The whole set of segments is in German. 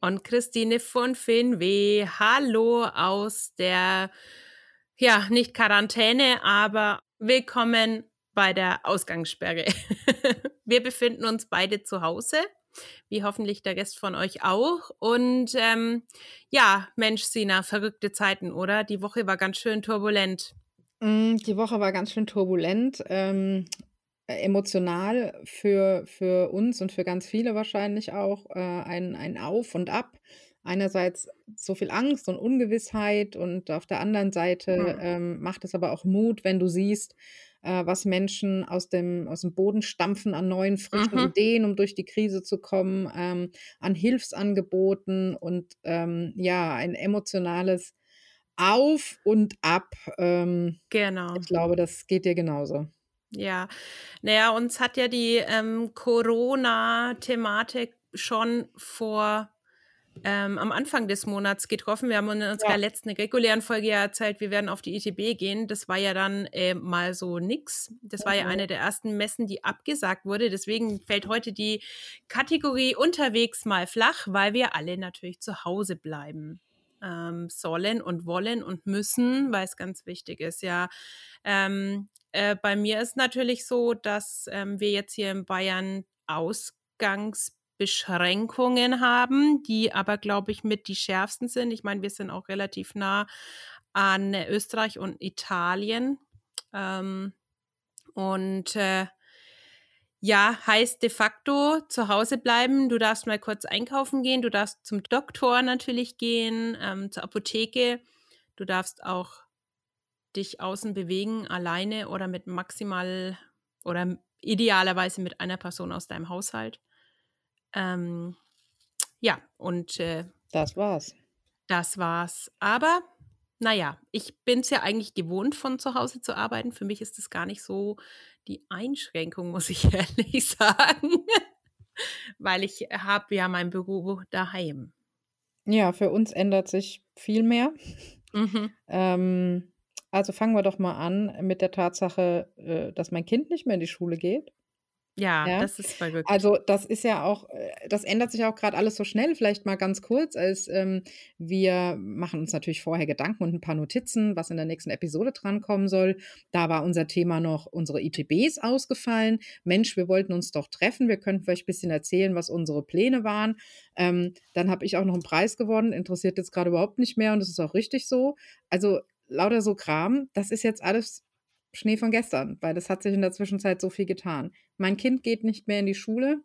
und Christine von Finweh. Hallo aus der, ja, nicht Quarantäne, aber willkommen bei der Ausgangssperre. Wir befinden uns beide zu Hause, wie hoffentlich der Rest von euch auch. Und ähm, ja, Mensch, Sina, verrückte Zeiten, oder? Die Woche war ganz schön turbulent. Mm, die Woche war ganz schön turbulent. Ähm, emotional für, für uns und für ganz viele wahrscheinlich auch äh, ein, ein Auf und Ab. Einerseits so viel Angst und Ungewissheit und auf der anderen Seite mhm. ähm, macht es aber auch Mut, wenn du siehst, äh, was Menschen aus dem, aus dem Boden stampfen an neuen, frischen mhm. Ideen, um durch die Krise zu kommen, ähm, an Hilfsangeboten und ähm, ja, ein emotionales Auf und Ab. Ähm, genau. Ich glaube, das geht dir genauso. Ja, naja, uns hat ja die ähm, Corona-Thematik schon vor ähm, am Anfang des Monats getroffen. Wir haben in unserer ja. letzten regulären Folge ja erzählt, wir werden auf die ITB gehen. Das war ja dann äh, mal so nix. Das war ja mhm. eine der ersten Messen, die abgesagt wurde. Deswegen fällt heute die Kategorie unterwegs mal flach, weil wir alle natürlich zu Hause bleiben ähm, sollen und wollen und müssen, weil es ganz wichtig ist. Ja, ähm, äh, bei mir ist natürlich so, dass ähm, wir jetzt hier in Bayern Ausgangsbeschränkungen haben, die aber, glaube ich, mit die schärfsten sind. Ich meine, wir sind auch relativ nah an Österreich und Italien. Ähm, und äh, ja, heißt de facto zu Hause bleiben. Du darfst mal kurz einkaufen gehen, du darfst zum Doktor natürlich gehen, ähm, zur Apotheke. Du darfst auch dich außen bewegen, alleine oder mit maximal oder idealerweise mit einer Person aus deinem Haushalt. Ähm, ja, und äh, das war's. Das war's. Aber naja, ich bin es ja eigentlich gewohnt, von zu Hause zu arbeiten. Für mich ist es gar nicht so die Einschränkung, muss ich ehrlich sagen. Weil ich habe ja mein Büro daheim. Ja, für uns ändert sich viel mehr. Mhm. Ähm, also fangen wir doch mal an mit der Tatsache, äh, dass mein Kind nicht mehr in die Schule geht. Ja, Ja. das ist verrückt. Also, das ist ja auch äh, das ändert sich auch gerade alles so schnell. Vielleicht mal ganz kurz, als, ähm, wir machen uns natürlich vorher Gedanken und ein paar Notizen, was in der nächsten Episode drankommen soll. Da war unser Thema noch unsere ITBs ausgefallen. Mensch, wir wollten uns doch treffen. Wir könnten vielleicht ein bisschen erzählen, was unsere Pläne waren. Ähm, dann habe ich auch noch einen Preis gewonnen, interessiert jetzt gerade überhaupt nicht mehr und das ist auch richtig so. Also, lauter so Kram, das ist jetzt alles Schnee von gestern, weil das hat sich in der Zwischenzeit so viel getan. Mein Kind geht nicht mehr in die Schule.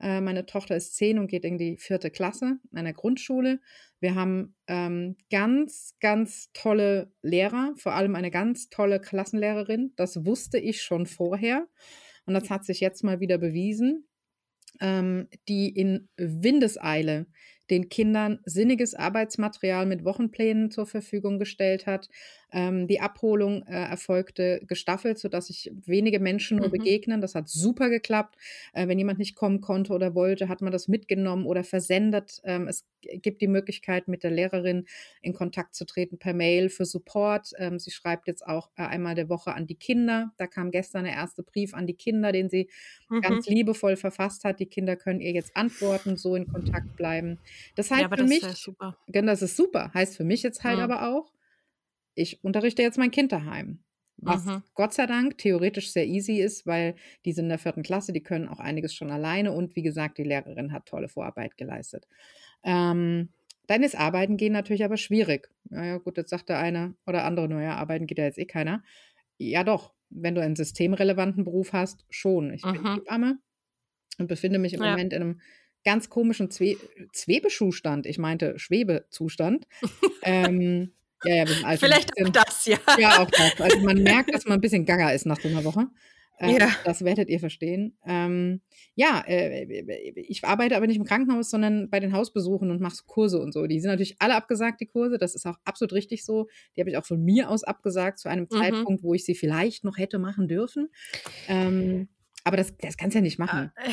Äh, meine Tochter ist zehn und geht in die vierte Klasse einer Grundschule. Wir haben ähm, ganz, ganz tolle Lehrer, vor allem eine ganz tolle Klassenlehrerin. Das wusste ich schon vorher. Und das hat sich jetzt mal wieder bewiesen, ähm, die in Windeseile den Kindern sinniges Arbeitsmaterial mit Wochenplänen zur Verfügung gestellt hat. Ähm, die Abholung äh, erfolgte gestaffelt, sodass sich wenige Menschen nur mhm. begegnen. Das hat super geklappt. Äh, wenn jemand nicht kommen konnte oder wollte, hat man das mitgenommen oder versendet. Ähm, es gibt die Möglichkeit, mit der Lehrerin in Kontakt zu treten per Mail für Support. Ähm, sie schreibt jetzt auch äh, einmal der Woche an die Kinder. Da kam gestern der erste Brief an die Kinder, den sie mhm. ganz liebevoll verfasst hat. Die Kinder können ihr jetzt antworten, so in Kontakt bleiben. Das heißt ja, für mich, ist super. das ist super. Heißt für mich jetzt halt mhm. aber auch, ich unterrichte jetzt mein Kind daheim. Was mhm. Gott sei Dank theoretisch sehr easy ist, weil die sind in der vierten Klasse, die können auch einiges schon alleine und wie gesagt, die Lehrerin hat tolle Vorarbeit geleistet. Ähm, dann ist Arbeiten gehen natürlich aber schwierig. Naja, gut, jetzt sagt der eine oder andere, naja, arbeiten geht ja jetzt eh keiner. Ja, doch, wenn du einen systemrelevanten Beruf hast, schon. Ich mhm. bin Hebamme und befinde mich im ja. Moment in einem ganz komischen Zwe Zwebeschuhstand. Ich meinte Schwebezustand. ähm, ja, ja, wir sind alt. Vielleicht auch das, ja. Ja, auch das. Also man merkt, dass man ein bisschen gaga ist nach so einer Woche. Äh, Ja. Das werdet ihr verstehen. Ähm, ja, äh, ich arbeite aber nicht im Krankenhaus, sondern bei den Hausbesuchen und mache so Kurse und so. Die sind natürlich alle abgesagt, die Kurse. Das ist auch absolut richtig so. Die habe ich auch von mir aus abgesagt zu einem Mhm. Zeitpunkt, wo ich sie vielleicht noch hätte machen dürfen. Ähm, aber das, das kannst du ja nicht machen. Äh,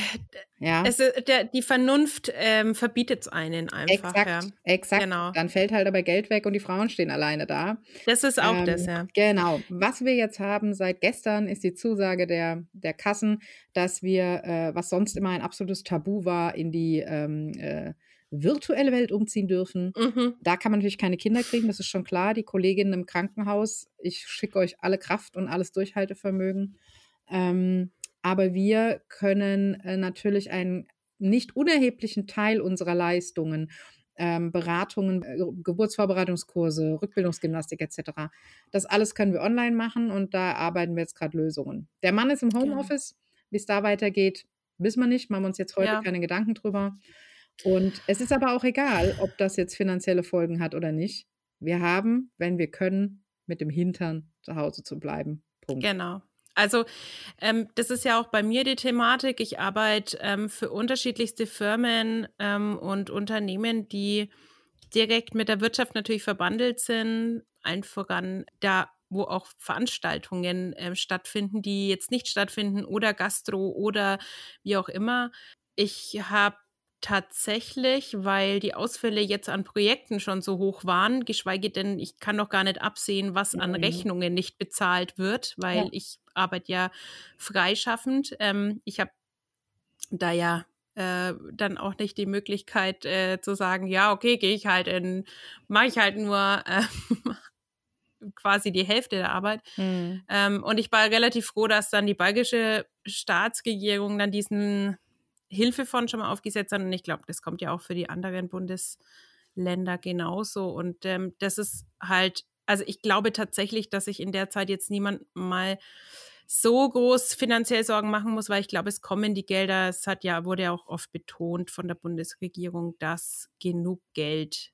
Ja. Es, der, die Vernunft ähm, verbietet es einen einfach. Exakt, Ja. exakt. Genau. Dann fällt halt aber Geld weg und die Frauen stehen alleine da. Das ist auch Ähm, das, ja. Genau. Was wir jetzt haben seit gestern ist die Zusage der, der Kassen, dass wir, äh, was sonst immer ein absolutes Tabu war, in die ähm, äh, virtuelle Welt umziehen dürfen. Mhm. Da kann man natürlich keine Kinder kriegen, das ist schon klar. Die Kolleginnen im Krankenhaus, ich schicke euch alle Kraft und alles Durchhaltevermögen. Ähm, aber wir können äh, natürlich einen nicht unerheblichen Teil unserer Leistungen, ähm, Beratungen, äh, Geburtsvorbereitungskurse, Rückbildungsgymnastik etc. Das alles können wir online machen und da arbeiten wir jetzt gerade Lösungen. Der Mann ist im Genau. Homeoffice. Wie es da weitergeht, wissen wir nicht. Machen wir uns jetzt heute Ja. keine Gedanken drüber. Und es ist aber auch egal, ob das jetzt finanzielle Folgen hat oder nicht. Wir haben, wenn wir können, mit dem Hintern zu Hause zu bleiben. Punkt. Genau. Also ähm, das ist ja auch bei mir die Thematik. Ich arbeite ähm, für unterschiedlichste Firmen ähm, und Unternehmen, die direkt mit der Wirtschaft natürlich verbandelt sind. Allen voran da, wo auch Veranstaltungen ähm, stattfinden, die jetzt nicht stattfinden oder Gastro oder wie auch immer. Ich habe tatsächlich, weil die Ausfälle jetzt an Projekten schon so hoch waren, geschweige denn, ich kann noch gar nicht absehen, was an Mhm. Rechnungen nicht bezahlt wird, weil Ja. ich arbeite ja freischaffend. Ähm, ich habe da ja äh, dann auch nicht die Möglichkeit äh, zu sagen, ja, okay, gehe ich halt in, mache ich halt nur äh, quasi die Hälfte der Arbeit. Mhm. Ähm, und ich war relativ froh, dass dann die belgische Staatsregierung dann diesen Hilfefonds schon mal aufgesetzt hat. Und ich glaube, das kommt ja auch für die anderen Bundesländer genauso. Und ähm, das ist halt, also ich glaube tatsächlich, dass sich in der Zeit jetzt niemand mal so groß finanziell Sorgen machen muss, weil ich glaube, es kommen die Gelder. Es hat ja, wurde ja auch oft betont von der Bundesregierung, dass genug Geld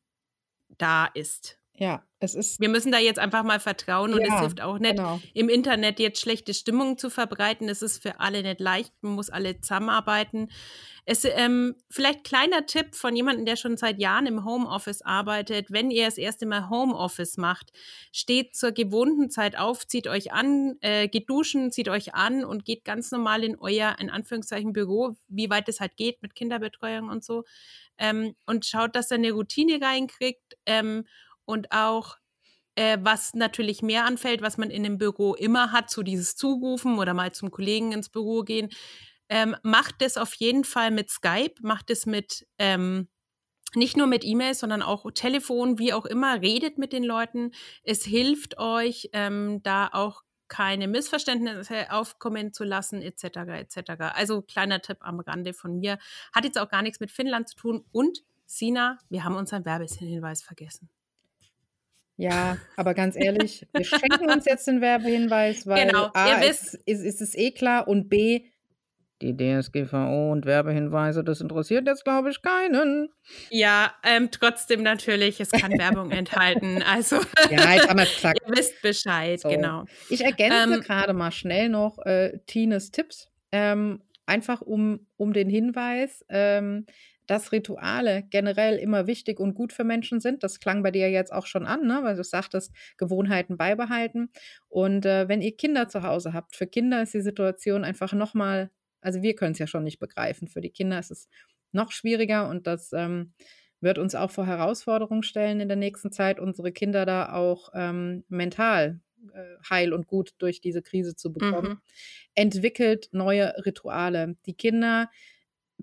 da ist. Ja, es ist. Wir müssen da jetzt einfach mal vertrauen und es Ja, hilft auch nicht, Genau. im Internet jetzt schlechte Stimmung zu verbreiten. Es ist für alle nicht leicht, man muss alle zusammenarbeiten. Es, ähm, vielleicht kleiner Tipp von jemandem, der schon seit Jahren im Homeoffice arbeitet. Wenn ihr das erste Mal Homeoffice macht, steht zur gewohnten Zeit auf, zieht euch an, äh, geht duschen, zieht euch an und geht ganz normal in euer, in Anführungszeichen, Büro, wie weit es halt geht mit Kinderbetreuung und so. Ähm, und schaut, dass ihr eine Routine reinkriegt ähm, und auch äh, was natürlich mehr anfällt, was man in einem Büro immer hat, so dieses Zurufen oder mal zum Kollegen ins Büro gehen. Ähm, macht es auf jeden Fall mit Skype, macht es mit ähm, nicht nur mit E-Mails, sondern auch Telefon, wie auch immer, redet mit den Leuten. Es hilft euch, ähm, da auch keine Missverständnisse aufkommen zu lassen, etc. etc. Also kleiner Tipp am Rande von mir. Hat jetzt auch gar nichts mit Finnland zu tun. Und Sina, wir haben unseren Werbehinweis vergessen. Ja, aber ganz ehrlich, wir schenken uns jetzt den Werbehinweis, weil Genau, A, ist, ist, ist es eh klar und B, die DSGVO und Werbehinweise, das interessiert jetzt, glaube ich, keinen. Ja, ähm, trotzdem natürlich, es kann Werbung enthalten. Also Ja, jetzt haben wir gesagt. ihr wisst Bescheid, So. genau. Ich ergänze Ähm, gerade mal schnell noch äh, Tines Tipps, ähm, einfach um, um den Hinweis, ähm, dass Rituale generell immer wichtig und gut für Menschen sind. Das klang bei dir jetzt auch schon an, ne? weil du sagtest, Gewohnheiten beibehalten. Und äh, wenn ihr Kinder zu Hause habt, für Kinder ist die Situation einfach nochmal, also wir können es ja schon nicht begreifen, für die Kinder ist es noch schwieriger und das ähm, wird uns auch vor Herausforderungen stellen in der nächsten Zeit, unsere Kinder da auch ähm, mental äh, heil und gut durch diese Krise zu bekommen. Mhm. Entwickelt neue Rituale. Die Kinder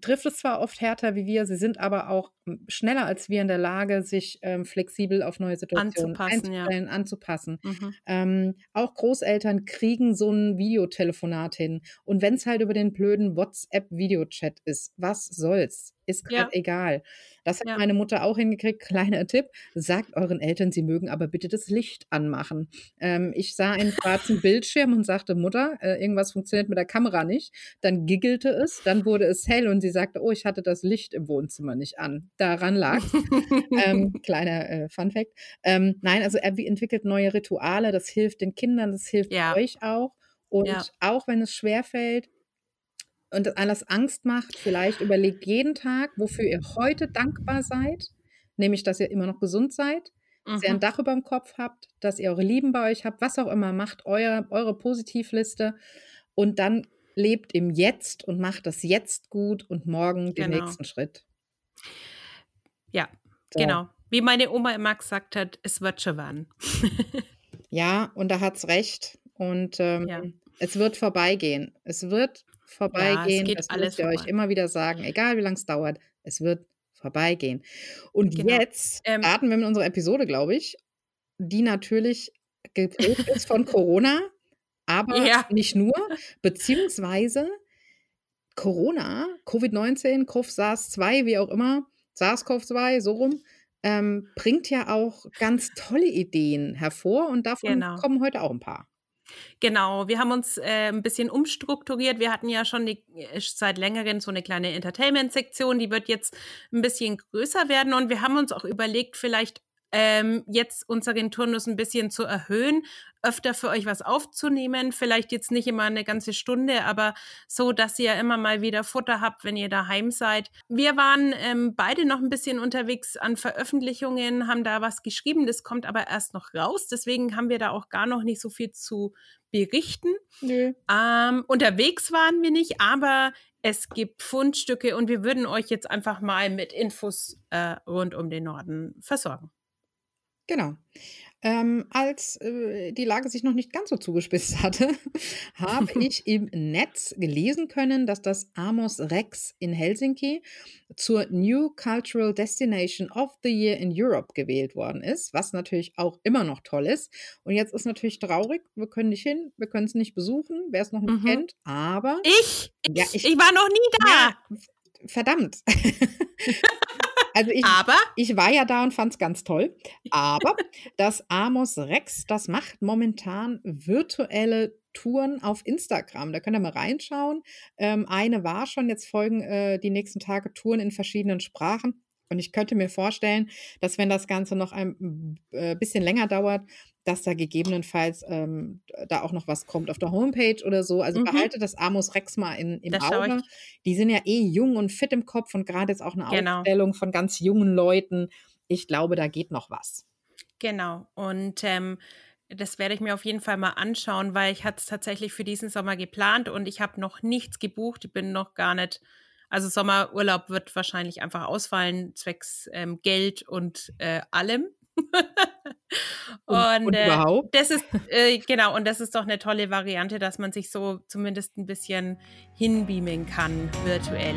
trifft es zwar oft härter wie wir, sie sind aber auch schneller als wir in der Lage, sich ähm, flexibel auf neue Situationen Anzupassen, ja. einzustellen, anzupassen. Mhm. Ähm, auch Großeltern kriegen so ein Videotelefonat hin. Und wenn es halt über den blöden WhatsApp-Videochat ist, was soll's? Ist Ja. gerade egal. Das hat Ja. meine Mutter auch hingekriegt. Kleiner Tipp: Sagt euren Eltern, sie mögen aber bitte das Licht anmachen. Ähm, ich sah einen schwarzen Bildschirm und sagte, Mutter, äh, irgendwas funktioniert mit der Kamera nicht. Dann giggelte es, dann wurde es hell und sie sagte, oh, ich hatte das Licht im Wohnzimmer nicht an. Daran lag ähm, kleiner äh, Fun Fact. Ähm, nein, also er entwickelt neue Rituale, das hilft den Kindern, das hilft Ja. euch auch. Und Ja. auch wenn es schwerfällt und das alles Angst macht, vielleicht überlegt jeden Tag, wofür ihr heute dankbar seid, nämlich dass ihr immer noch gesund seid, dass ihr ein Mhm. Dach über dem Kopf habt, dass ihr eure Lieben bei euch habt, was auch immer, macht euer, eure Positivliste und dann lebt im Jetzt und macht das jetzt gut und morgen den Genau. nächsten Schritt. Ja, So. genau. Wie meine Oma immer gesagt hat, es wird schon werden. Ja, und da hat's recht. Und ähm, Ja. es wird vorbeigehen. Es wird vorbeigehen. geht das alles müsst ihr euch vorbei. immer wieder sagen, egal wie lange es dauert. Es wird vorbeigehen. Und Genau. jetzt Ähm, starten wir mit unserer Episode, glaube ich, die natürlich geprägt ist von Corona, aber Ja. nicht nur, beziehungsweise Corona, Covid-19, Covid SARS-2, wie auch immer, SARS-CoV-2, so rum, ähm, bringt ja auch ganz tolle Ideen hervor und davon Genau. kommen heute auch ein paar. Genau, wir haben uns äh, ein bisschen umstrukturiert. Wir hatten ja schon die, äh, seit längerem so eine kleine Entertainment-Sektion, die wird jetzt ein bisschen größer werden und wir haben uns auch überlegt, vielleicht ähm, jetzt unseren Turnus ein bisschen zu erhöhen, öfter für euch was aufzunehmen, vielleicht jetzt nicht immer eine ganze Stunde, aber so, dass ihr immer mal wieder Futter habt, wenn ihr daheim seid. Wir waren ähm, beide noch ein bisschen unterwegs an Veröffentlichungen, haben da was geschrieben, das kommt aber erst noch raus, deswegen haben wir da auch gar noch nicht so viel zu berichten. Nö. Ähm, unterwegs waren wir nicht, aber es gibt Fundstücke und wir würden euch jetzt einfach mal mit Infos äh, rund um den Norden versorgen. Genau. Ähm, als äh, die Lage sich noch nicht ganz so zugespitzt hatte, habe ich im Netz gelesen können, dass das Amos Rex in Helsinki zur New Cultural Destination of the Year in Europe gewählt worden ist, was natürlich auch immer noch toll ist. Und jetzt ist natürlich traurig, wir können nicht hin, wir können es nicht besuchen, wer es noch nicht Mhm. kennt, aber Ich, ich, Ja, ich, ich- war noch nie da. ja, verdammt. also ich, Aber ich war ja da und fand es ganz toll. Aber das Amos Rex, das macht momentan virtuelle Touren auf Instagram. Da könnt ihr mal reinschauen. Ähm, eine war schon, jetzt folgen äh, die nächsten Tage Touren in verschiedenen Sprachen. Und ich könnte mir vorstellen, dass wenn das Ganze noch ein äh, bisschen länger dauert, dass da gegebenenfalls ähm, da auch noch was kommt auf der Homepage oder so. Also Mhm. behalte das Amos Rex mal in, im Da schau ich. Auge. Die sind ja eh jung und fit im Kopf und gerade jetzt auch eine Genau. Ausstellung von ganz jungen Leuten. Ich glaube, da geht noch was. Genau. Und ähm, das werde ich mir auf jeden Fall mal anschauen, weil ich hatte es tatsächlich für diesen Sommer geplant und ich habe noch nichts gebucht. Ich bin noch gar nicht. Also Sommerurlaub wird wahrscheinlich einfach ausfallen, zwecks ähm, Geld und äh, allem. Und, und äh, das ist, äh, genau, und das ist doch eine tolle Variante, dass man sich so zumindest ein bisschen hinbeamen kann, virtuell.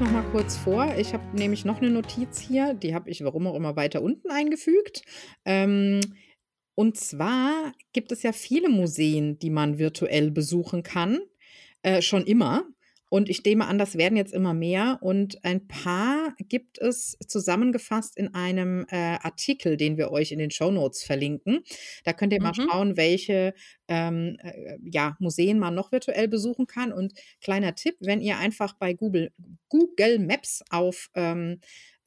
Noch mal kurz vor. Ich habe nämlich noch eine Notiz hier, die habe ich warum auch immer weiter unten eingefügt. Ähm, und zwar gibt es ja viele Museen, die man virtuell besuchen kann, äh, schon immer. Und ich nehme an, das werden jetzt immer mehr. Und ein paar gibt es zusammengefasst in einem äh, Artikel, den wir euch in den Show Notes verlinken. Da könnt ihr mal Mhm. schauen, welche ähm, äh, ja, Museen man noch virtuell besuchen kann. Und kleiner Tipp, wenn ihr einfach bei Google, Google Maps auf ähm,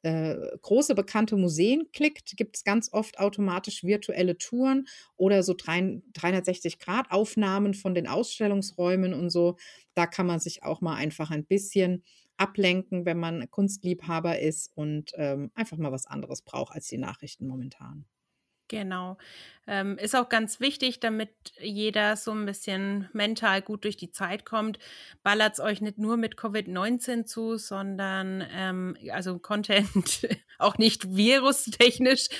äh, große bekannte Museen klickt, gibt es ganz oft automatisch virtuelle Touren oder so 360-Grad-Aufnahmen von den Ausstellungsräumen und so. Da kann man sich auch mal einfach ein bisschen ablenken, wenn man Kunstliebhaber ist und ähm, einfach mal was anderes braucht als die Nachrichten momentan. Genau. Ähm, ist auch ganz wichtig, damit jeder so ein bisschen mental gut durch die Zeit kommt. Ballert es euch nicht nur mit Covid-19 zu, sondern ähm, also Content, auch nicht virustechnisch.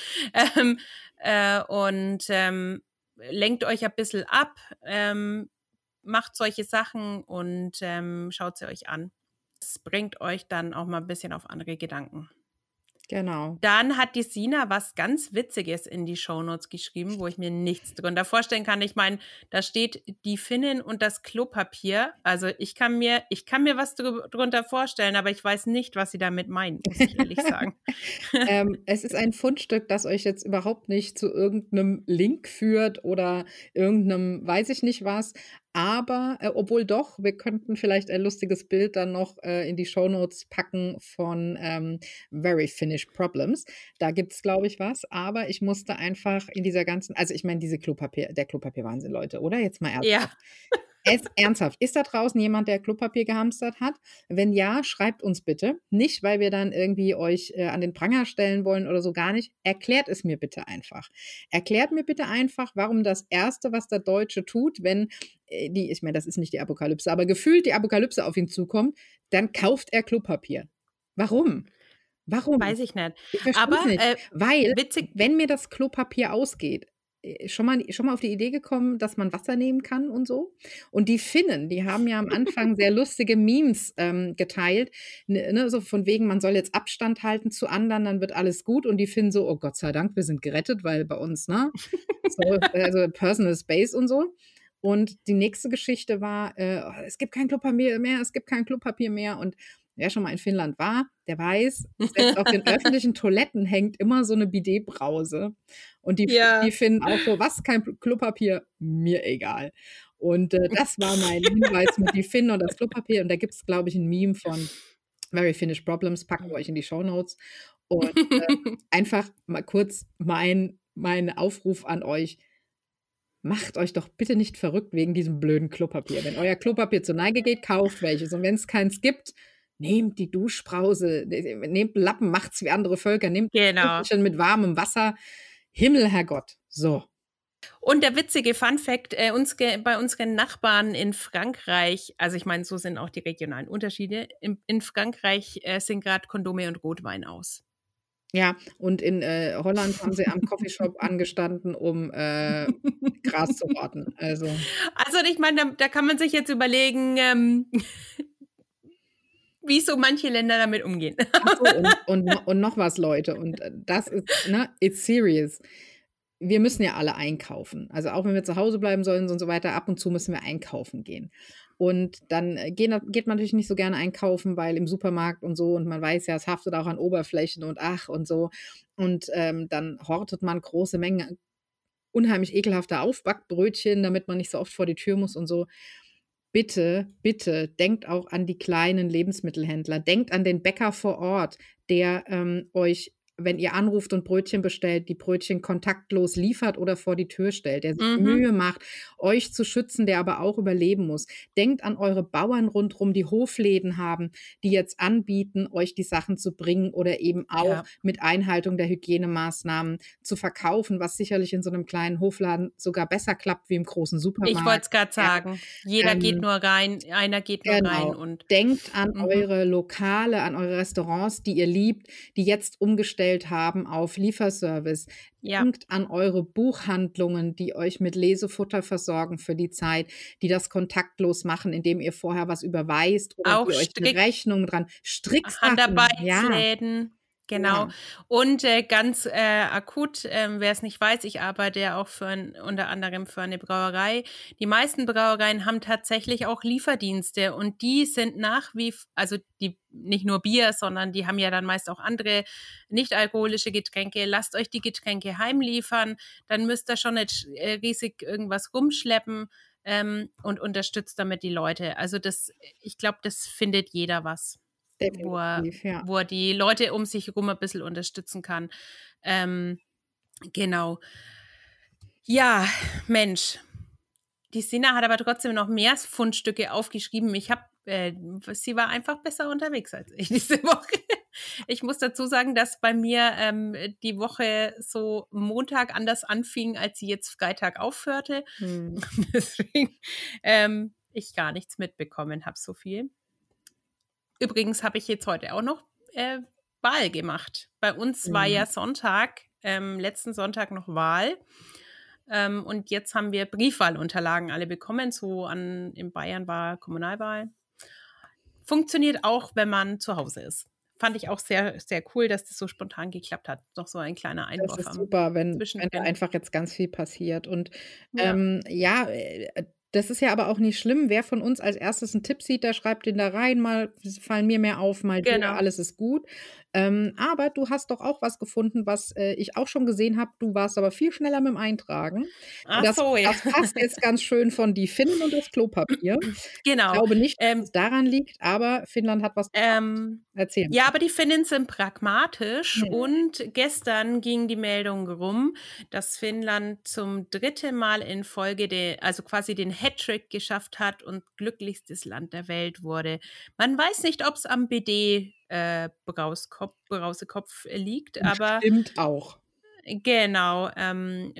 Ähm, äh, und ähm, lenkt euch ein bisschen ab, ähm, macht solche Sachen und ähm, schaut sie euch an. Es bringt euch dann auch mal ein bisschen auf andere Gedanken. Genau. Dann hat die Sina was ganz Witziges in die Shownotes geschrieben, wo ich mir nichts drunter vorstellen kann. Ich meine, da steht die Finnen und das Klopapier. Also ich kann mir, ich kann mir was drunter vorstellen, aber ich weiß nicht, was sie damit meinen, muss ich ehrlich sagen. ähm, es ist ein Fundstück, das euch jetzt überhaupt nicht zu irgendeinem Link führt oder irgendeinem, weiß ich nicht was. Aber, äh, obwohl doch, wir könnten vielleicht ein lustiges Bild dann noch äh, in die Shownotes packen von ähm, Very Finished Problems. Da gibt es, glaube ich, was. Aber ich musste einfach in dieser ganzen, also ich meine, diese Klopapier, der Klopapierwahnsinn, Leute, oder? Jetzt mal ernsthaft. Ja. Es, ernsthaft, ist da draußen jemand, der Klopapier gehamstert hat? Wenn ja, schreibt uns bitte. Nicht, weil wir dann irgendwie euch äh, an den Pranger stellen wollen oder so gar nicht. Erklärt es mir bitte einfach. Erklärt mir bitte einfach, warum das Erste, was der Deutsche tut, wenn äh, die, ich meine, das ist nicht die Apokalypse, aber gefühlt die Apokalypse auf ihn zukommt, dann kauft er Klopapier. Warum? Warum? Weiß ich nicht. Ich aber nicht. Äh, weil, witzig. wenn mir das Klopapier ausgeht, schon mal, schon mal auf die Idee gekommen, dass man Wasser nehmen kann und so. Und die Finnen, die haben ja am Anfang sehr lustige Memes ähm, geteilt, ne, ne, so von wegen, man soll jetzt Abstand halten zu anderen, dann wird alles gut. Und die Finnen so, oh Gott sei Dank, wir sind gerettet, weil bei uns, ne, so, also Personal Space und so. Und die nächste Geschichte war, äh, es gibt kein Klopapier mehr, es gibt kein Klopapier mehr. Und wer schon mal in Finnland war, der weiß, selbst auf den öffentlichen Toiletten hängt immer so eine Bidet-Brause. Und die, ja. die finden auch so, was, kein Klopapier? Mir egal. Und äh, das war mein Hinweis mit die Finnen und das Klopapier. Und da gibt es, glaube ich, ein Meme von Very Finished Problems, packen wir euch in die Show Notes. Und äh, einfach mal kurz mein, mein Aufruf an euch macht euch doch bitte nicht verrückt wegen diesem blöden Klopapier. Wenn euer Klopapier zur Neige geht, kauft welches. Und wenn es keins gibt, nehmt die Duschbrause, nehmt Lappen, macht's wie andere Völker, nehmt genau. mit warmem Wasser. Himmel, Herrgott. So. Und der witzige Fun Fact, äh, uns, bei unseren Nachbarn in Frankreich, also ich meine, so sind auch die regionalen Unterschiede, in, in Frankreich äh, sind gerade Kondome und Rotwein aus. Ja, und in äh, Holland haben sie am Coffeeshop angestanden, um äh, Gras zu warten. Also, also ich meine, da, da, kann man sich jetzt überlegen, ähm, wie so manche Länder damit umgehen. So, und, und, und, noch was, Leute, und äh, das ist, ne, it's serious. Wir müssen ja alle einkaufen. Also auch wenn wir zu Hause bleiben sollen und so weiter, ab und zu müssen wir einkaufen gehen. Und dann äh, geht, geht man natürlich nicht so gerne einkaufen, weil im Supermarkt und so, und man weiß ja, es haftet auch an Oberflächen und ach und so. Und ähm, dann hortet man große Mengen unheimlich ekelhafter Aufbackbrötchen, damit man nicht so oft vor die Tür muss und so bitte, bitte denkt auch an die kleinen Lebensmittelhändler. Denkt an den Bäcker vor Ort, der ähm, euch wenn ihr anruft und Brötchen bestellt, die Brötchen kontaktlos liefert oder vor die Tür stellt, der sich mhm. Mühe macht, euch zu schützen, der aber auch überleben muss. Denkt an eure Bauern rundherum, die Hofläden haben, die jetzt anbieten, euch die Sachen zu bringen oder eben auch ja. mit Einhaltung der Hygienemaßnahmen zu verkaufen, was sicherlich in so einem kleinen Hofladen sogar besser klappt wie im großen Supermarkt. Ich wollte es gerade sagen. Jeder ähm, geht nur rein, einer geht nur genau. rein und denkt an mhm. eure Lokale, an eure Restaurants, die ihr liebt, die jetzt umgestellt umgestellt haben auf Lieferservice. Ja. Denkt an eure Buchhandlungen, die euch mit Lesefutter versorgen für die Zeit, die das kontaktlos machen, indem ihr vorher was überweist oder Auch euch eine Rechnung dran. Stricksachen. Handarbeitsläden. Genau. Ja. Und äh, ganz äh, akut, äh, wer es nicht weiß, ich arbeite ja auch für ein, unter anderem für eine Brauerei. Die meisten Brauereien haben tatsächlich auch Lieferdienste und die sind nach wie, also die nicht nur Bier, sondern die haben ja dann meist auch andere nicht alkoholische Getränke. Lasst euch die Getränke heimliefern, dann müsst ihr schon nicht äh, riesig irgendwas rumschleppen. Ähm, und unterstützt damit die Leute. Also das, ich glaube, das findet jeder was wo er, ja. wo er die Leute um sich herum ein bisschen unterstützen kann. Ähm, genau. Ja, Mensch. Die Sina hat aber trotzdem noch mehr Fundstücke aufgeschrieben. Ich habe, äh, sie war einfach besser unterwegs als ich diese Woche. Ich muss dazu sagen, dass bei mir ähm, die Woche so Montag anders anfing, als sie jetzt Freitag aufhörte. Hm. Deswegen ähm, ich gar nichts mitbekommen habe, so viel. Übrigens habe ich jetzt heute auch noch äh, Wahl gemacht. Bei uns mhm. war ja Sonntag, ähm, letzten Sonntag noch Wahl. Ähm, und jetzt haben wir Briefwahlunterlagen alle bekommen. So an, in Bayern war Kommunalwahl. Funktioniert auch, wenn man zu Hause ist. fand ich auch sehr, sehr cool, dass das so spontan geklappt hat. Noch so ein kleiner Einwurf. Das ist super, wenn, wenn da einfach jetzt ganz viel passiert. Und ja, ähm, ja äh, das ist ja aber auch nicht schlimm. Wer von uns als erstes einen Tipp sieht, der schreibt den da rein. Mal fallen mir mehr auf, mal genau. dir, alles ist gut. Ähm, aber du hast doch auch was gefunden, was äh, ich auch schon gesehen habe. Du warst aber viel schneller mit dem Eintragen. Ach das, so, ja. das passt jetzt ganz schön von die Finnen und das Klopapier. Genau. Ich glaube nicht, dass ähm, es daran liegt, aber Finnland hat was ähm, erzählen. Ja, aber die Finnen sind pragmatisch ja. und gestern ging die Meldung rum, dass Finnland zum dritten Mal in Folge, de, also quasi den Hattrick geschafft hat und glücklichstes Land der Welt wurde. Man weiß nicht, ob es am BD äh, Brauskopf, Brausekopf liegt. Aber stimmt auch. Genau. Ähm,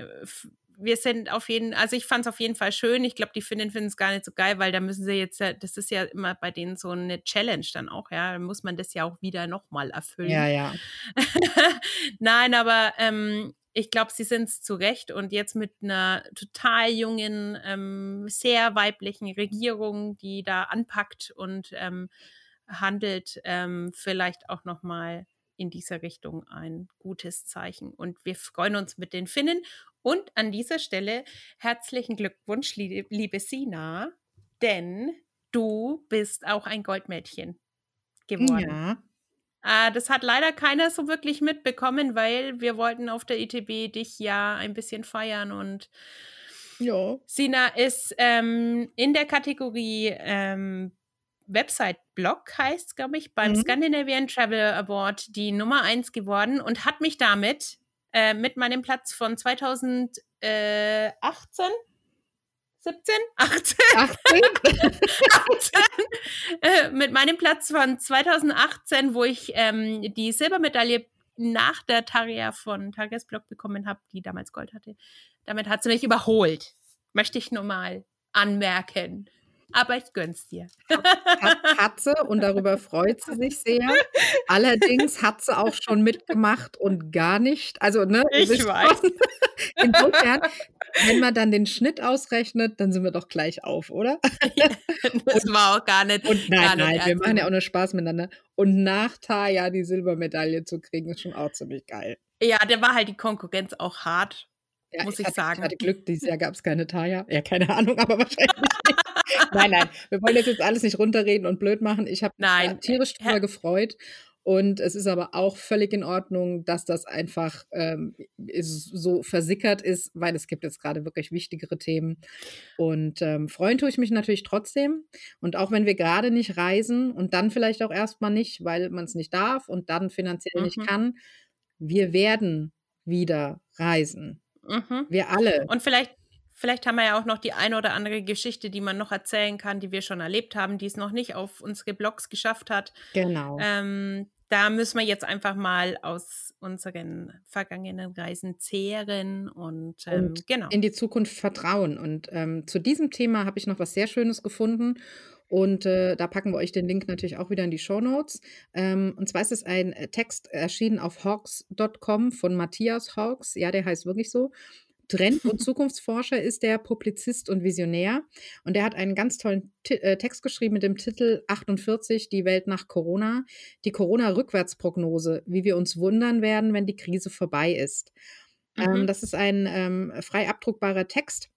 wir sind auf jeden, also ich fand es auf jeden Fall schön. Ich glaube, die Finnen finden es gar nicht so geil, weil da müssen sie jetzt, das ist ja immer bei denen so eine Challenge dann auch, ja. Da muss man das ja auch wieder nochmal erfüllen. Ja, ja. Nein, aber ähm, ich glaube, sie sind es zu Recht und jetzt mit einer total jungen, ähm, sehr weiblichen Regierung, die da anpackt und ähm, handelt, ähm, vielleicht auch nochmal in dieser Richtung ein gutes Zeichen. Und wir freuen uns mit den Finnen. Und an dieser Stelle herzlichen Glückwunsch, liebe Sina, denn du bist auch ein Goldmädchen geworden. Ja. Äh, das hat leider keiner so wirklich mitbekommen, weil wir wollten auf der ITB dich ja ein bisschen feiern und ja. Sina ist ähm, in der Kategorie ähm, Website-Blog heißt, glaube ich, beim mhm. Scandinavian Travel Award die Nummer eins geworden und hat mich damit äh, mit meinem Platz von 2018 17? 18? 18? 18 äh, mit meinem Platz von 2018, wo ich ähm, die Silbermedaille nach der Taria von Tarias Blog bekommen habe, die damals Gold hatte. Damit hat sie mich überholt. Möchte ich nur mal anmerken aber ich gönn's dir. Hat sie und darüber freut sie sich sehr. Allerdings hat sie auch schon mitgemacht und gar nicht. Also, ne? Ich weiß. Schon. Insofern, wenn man dann den Schnitt ausrechnet, dann sind wir doch gleich auf, oder? das war auch gar nicht. Und nein, nein, wir machen ja auch nur Spaß miteinander. Und nach Taya die Silbermedaille zu kriegen, ist schon auch ziemlich geil. Ja, der war halt die Konkurrenz auch hart. Ja, muss ich, ich sagen. Ich hatte Glück, dieses Jahr gab es keine Taya. Ja, keine Ahnung, aber wahrscheinlich nicht. nein, nein, wir wollen das jetzt alles nicht runterreden und blöd machen. Ich habe mich tierisch drüber gefreut. Und es ist aber auch völlig in Ordnung, dass das einfach ähm, so versickert ist, weil es gibt jetzt gerade wirklich wichtigere Themen. Und ähm, freuen tue ich mich natürlich trotzdem. Und auch wenn wir gerade nicht reisen und dann vielleicht auch erstmal nicht, weil man es nicht darf und dann finanziell mhm. nicht kann, wir werden wieder reisen. Mhm. Wir alle. Und vielleicht, vielleicht haben wir ja auch noch die eine oder andere Geschichte, die man noch erzählen kann, die wir schon erlebt haben, die es noch nicht auf unsere Blogs geschafft hat. Genau. Ähm, da müssen wir jetzt einfach mal aus unseren vergangenen Reisen zehren und, ähm, und genau. in die Zukunft vertrauen. Und ähm, zu diesem Thema habe ich noch was sehr Schönes gefunden. Und äh, da packen wir euch den Link natürlich auch wieder in die Show Notes. Ähm, und zwar ist es ein äh, Text erschienen auf hawks.com von Matthias Hawks. Ja, der heißt wirklich so. Trend- und Zukunftsforscher ist der Publizist und Visionär. Und der hat einen ganz tollen T äh, Text geschrieben mit dem Titel 48, die Welt nach Corona, die Corona-Rückwärtsprognose, wie wir uns wundern werden, wenn die Krise vorbei ist. Ähm, mhm. Ähm, das ist ein ähm, frei abdruckbarer Text,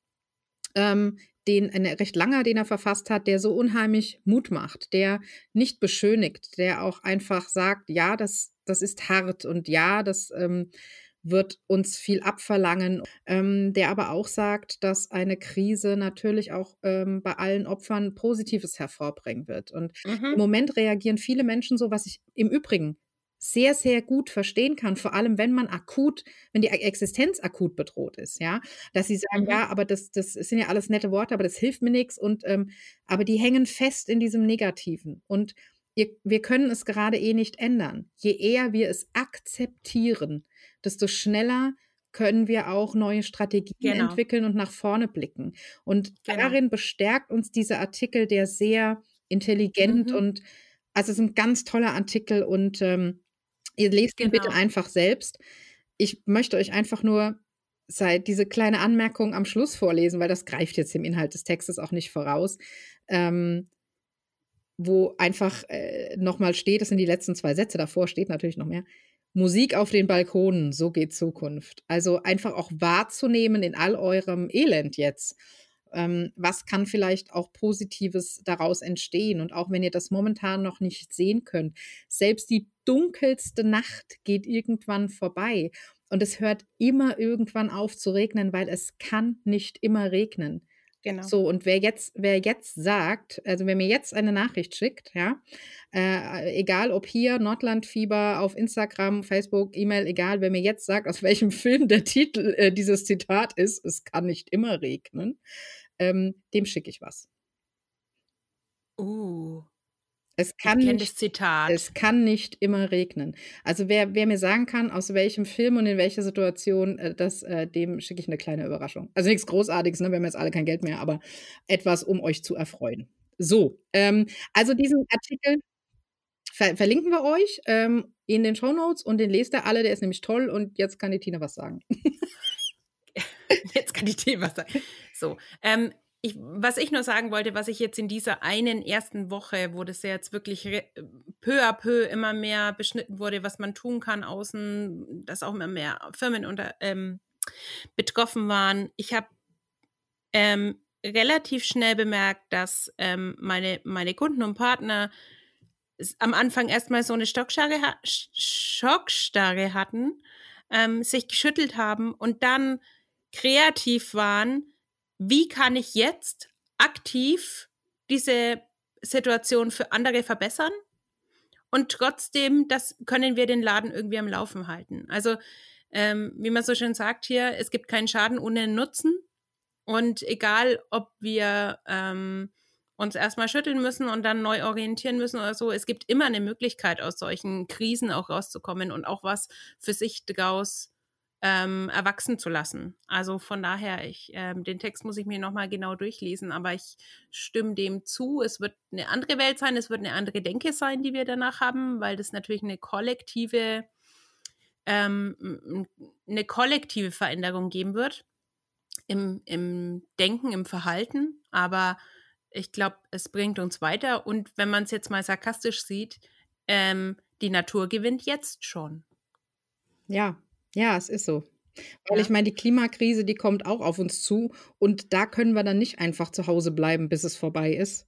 ähm, den ein recht langer, den er verfasst hat, der so unheimlich Mut macht, der nicht beschönigt, der auch einfach sagt, ja, das, das ist hart und ja, das ähm, wird uns viel abverlangen, ähm, der aber auch sagt, dass eine Krise natürlich auch ähm, bei allen Opfern Positives hervorbringen wird. Und mhm. im Moment reagieren viele Menschen so, was ich im Übrigen sehr, sehr gut verstehen kann, vor allem wenn man akut, wenn die Existenz akut bedroht ist, ja, dass sie sagen, mhm. ja, aber das, das sind ja alles nette Worte, aber das hilft mir nichts und ähm, aber die hängen fest in diesem Negativen und ihr, wir können es gerade eh nicht ändern. Je eher wir es akzeptieren, desto schneller können wir auch neue Strategien genau. entwickeln und nach vorne blicken. Und genau. darin bestärkt uns dieser Artikel, der sehr intelligent mhm. und also es ist ein ganz toller Artikel und ähm, Ihr lest genau. ihn bitte einfach selbst. Ich möchte euch einfach nur seit diese kleine Anmerkung am Schluss vorlesen, weil das greift jetzt dem Inhalt des Textes auch nicht voraus. Ähm, wo einfach äh, nochmal steht, das sind die letzten zwei Sätze, davor steht natürlich noch mehr. Musik auf den Balkonen, so geht Zukunft. Also einfach auch wahrzunehmen in all eurem Elend jetzt. Ähm, was kann vielleicht auch Positives daraus entstehen? Und auch wenn ihr das momentan noch nicht sehen könnt, selbst die dunkelste Nacht geht irgendwann vorbei. Und es hört immer irgendwann auf zu regnen, weil es kann nicht immer regnen. Genau. So, und wer jetzt, wer jetzt sagt, also wer mir jetzt eine Nachricht schickt, ja, äh, egal ob hier Nordlandfieber auf Instagram, Facebook, E-Mail, egal, wer mir jetzt sagt, aus welchem Film der Titel äh, dieses Zitat ist, es kann nicht immer regnen, ähm, dem schicke ich was. Uh. Es kann, nicht, es kann nicht immer regnen. Also wer, wer mir sagen kann, aus welchem Film und in welcher Situation, äh, das, äh, dem schicke ich eine kleine Überraschung. Also nichts Großartiges, ne? wir haben jetzt alle kein Geld mehr, aber etwas, um euch zu erfreuen. So, ähm, also diesen Artikel ver verlinken wir euch ähm, in den Show Notes und den lest ihr alle, der ist nämlich toll und jetzt kann die Tina was sagen. jetzt kann die Tina was sagen. So, ähm, ich, was ich nur sagen wollte, was ich jetzt in dieser einen ersten Woche, wo das ja jetzt wirklich peu à peu immer mehr beschnitten wurde, was man tun kann außen, dass auch immer mehr Firmen unter, ähm, betroffen waren. Ich habe ähm, relativ schnell bemerkt, dass ähm, meine, meine Kunden und Partner am Anfang erstmal so eine Stockstarre, Schockstarre hatten, ähm, sich geschüttelt haben und dann kreativ waren, wie kann ich jetzt aktiv diese Situation für andere verbessern? Und trotzdem, das können wir den Laden irgendwie am Laufen halten. Also, ähm, wie man so schön sagt hier, es gibt keinen Schaden ohne Nutzen. Und egal, ob wir ähm, uns erstmal schütteln müssen und dann neu orientieren müssen oder so, es gibt immer eine Möglichkeit, aus solchen Krisen auch rauszukommen und auch was für sich daraus ähm, erwachsen zu lassen. Also von daher, ich, ähm, den Text muss ich mir nochmal genau durchlesen, aber ich stimme dem zu. Es wird eine andere Welt sein, es wird eine andere Denke sein, die wir danach haben, weil das natürlich eine kollektive, ähm, eine kollektive Veränderung geben wird im, im Denken, im Verhalten. Aber ich glaube, es bringt uns weiter. Und wenn man es jetzt mal sarkastisch sieht, ähm, die Natur gewinnt jetzt schon. Ja, ja, es ist so. Weil ja. ich meine, die Klimakrise, die kommt auch auf uns zu und da können wir dann nicht einfach zu Hause bleiben, bis es vorbei ist.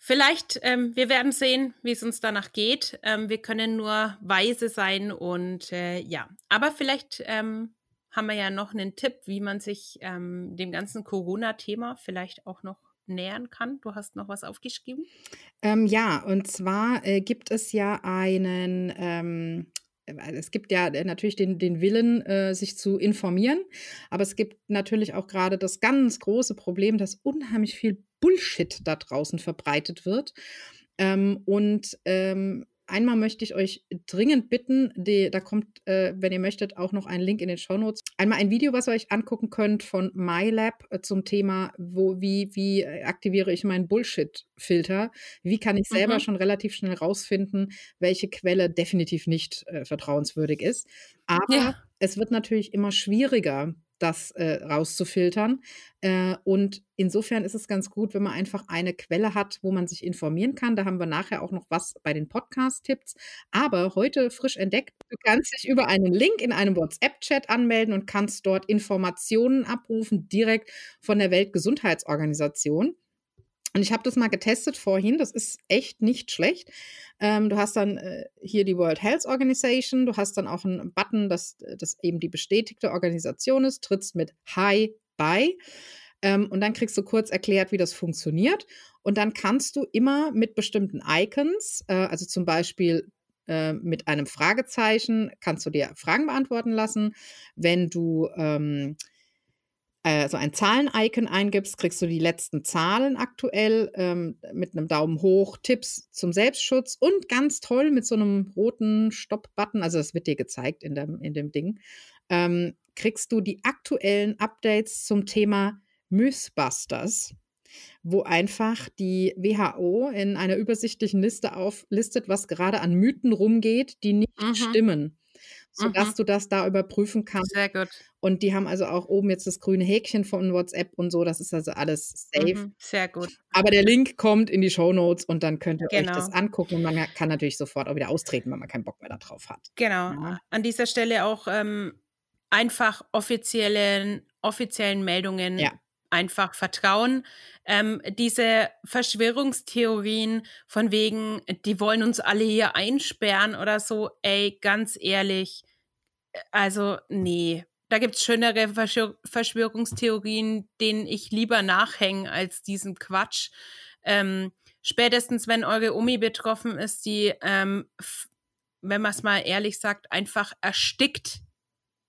Vielleicht, ähm, wir werden sehen, wie es uns danach geht. Ähm, wir können nur weise sein und äh, ja, aber vielleicht ähm, haben wir ja noch einen Tipp, wie man sich ähm, dem ganzen Corona-Thema vielleicht auch noch nähern kann. Du hast noch was aufgeschrieben? Ähm, ja, und zwar äh, gibt es ja einen ähm, äh, es gibt ja äh, natürlich den, den Willen, äh, sich zu informieren, aber es gibt natürlich auch gerade das ganz große Problem, dass unheimlich viel Bullshit da draußen verbreitet wird. Ähm, und ähm, einmal möchte ich euch dringend bitten, die, da kommt, äh, wenn ihr möchtet, auch noch ein Link in den Show Notes. Einmal ein Video, was ihr euch angucken könnt von MyLab äh, zum Thema, wo, wie, wie aktiviere ich meinen Bullshit-Filter? Wie kann ich selber mhm. schon relativ schnell rausfinden, welche Quelle definitiv nicht äh, vertrauenswürdig ist? Aber ja. es wird natürlich immer schwieriger, das äh, rauszufiltern. Äh, und insofern ist es ganz gut, wenn man einfach eine Quelle hat, wo man sich informieren kann. Da haben wir nachher auch noch was bei den Podcast-Tipps. Aber heute frisch entdeckt, du kannst dich über einen Link in einem WhatsApp-Chat anmelden und kannst dort Informationen abrufen, direkt von der Weltgesundheitsorganisation. Und ich habe das mal getestet vorhin, das ist echt nicht schlecht. Ähm, du hast dann äh, hier die World Health Organization, du hast dann auch einen Button, dass das eben die bestätigte Organisation ist, trittst mit Hi bei. Ähm, und dann kriegst du kurz erklärt, wie das funktioniert. Und dann kannst du immer mit bestimmten Icons, äh, also zum Beispiel äh, mit einem Fragezeichen, kannst du dir Fragen beantworten lassen. Wenn du ähm, also ein Zahlen-Icon eingibst, kriegst du die letzten Zahlen aktuell ähm, mit einem Daumen hoch, Tipps zum Selbstschutz und ganz toll mit so einem roten Stopp-Button, also das wird dir gezeigt in dem, in dem Ding, ähm, kriegst du die aktuellen Updates zum Thema Mythbusters, wo einfach die WHO in einer übersichtlichen Liste auflistet, was gerade an Mythen rumgeht, die nicht mhm. stimmen. Sodass mhm. du das da überprüfen kannst. Sehr gut. Und die haben also auch oben jetzt das grüne Häkchen von WhatsApp und so. Das ist also alles safe. Mhm, sehr gut. Aber der Link kommt in die Show Notes und dann könnt ihr genau. euch das genau. angucken. Und man kann natürlich sofort auch wieder austreten, wenn man keinen Bock mehr darauf hat. Genau. Ja. An dieser Stelle auch ähm, einfach offiziellen, offiziellen Meldungen ja. einfach vertrauen. Ähm, diese Verschwörungstheorien von wegen, die wollen uns alle hier einsperren oder so, ey, ganz ehrlich, also nee, da gibt es schönere Verschwörungstheorien, denen ich lieber nachhänge als diesen Quatsch. Ähm, spätestens, wenn eure Omi betroffen ist, die, ähm, wenn man es mal ehrlich sagt, einfach erstickt,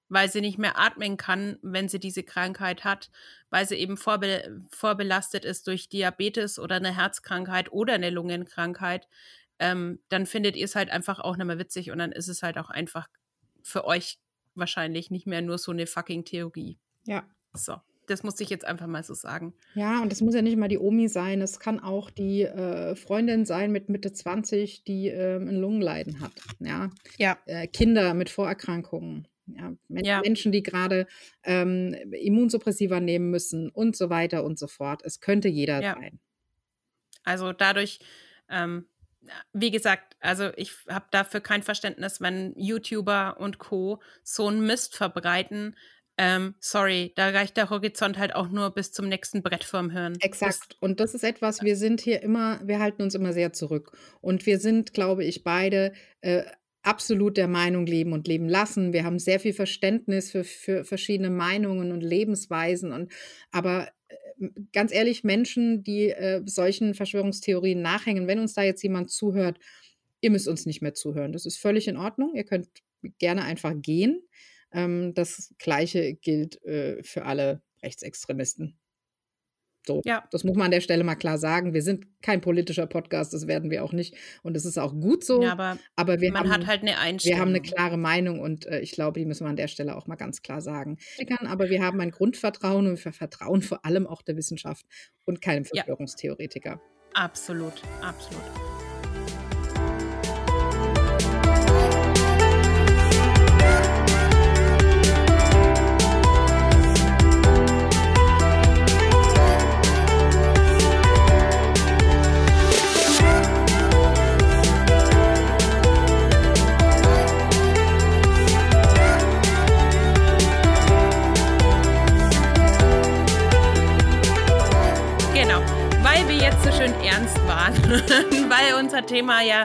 weil sie nicht mehr atmen kann, wenn sie diese Krankheit hat, weil sie eben vorbe vorbelastet ist durch Diabetes oder eine Herzkrankheit oder eine Lungenkrankheit, ähm, dann findet ihr es halt einfach auch nicht mehr witzig und dann ist es halt auch einfach für euch wahrscheinlich nicht mehr nur so eine fucking Theorie. Ja. So, das muss ich jetzt einfach mal so sagen. Ja, und das muss ja nicht mal die Omi sein, es kann auch die äh, Freundin sein mit Mitte 20, die ähm, ein Lungenleiden hat. Ja. ja. Äh, Kinder mit Vorerkrankungen. Ja, ja. Menschen, die gerade ähm, Immunsuppressiva nehmen müssen und so weiter und so fort. Es könnte jeder ja. sein. Also dadurch ähm, wie gesagt, also ich habe dafür kein Verständnis, wenn YouTuber und Co. so einen Mist verbreiten. Ähm, sorry, da reicht der Horizont halt auch nur bis zum nächsten Brett vorm Hören. Exakt. Und das ist etwas, wir sind hier immer, wir halten uns immer sehr zurück. Und wir sind, glaube ich, beide äh, absolut der Meinung leben und leben lassen. Wir haben sehr viel Verständnis für, für verschiedene Meinungen und Lebensweisen. Und aber ganz ehrlich, Menschen, die äh, solchen Verschwörungstheorien nachhängen, wenn uns da jetzt jemand zuhört, ihr müsst uns nicht mehr zuhören. Das ist völlig in Ordnung. Ihr könnt gerne einfach gehen. Ähm, das Gleiche gilt äh, für alle Rechtsextremisten. So, ja. das muss man an der Stelle mal klar sagen. Wir sind kein politischer Podcast, das werden wir auch nicht. Und es ist auch gut so. Ja, aber, aber wir man haben, hat halt eine Einstellung. Wir haben eine klare Meinung und äh, ich glaube, die müssen wir an der Stelle auch mal ganz klar sagen. Aber wir haben ein Grundvertrauen und wir vertrauen vor allem auch der Wissenschaft und keinem Verschwörungstheoretiker. Ja. Absolut, absolut.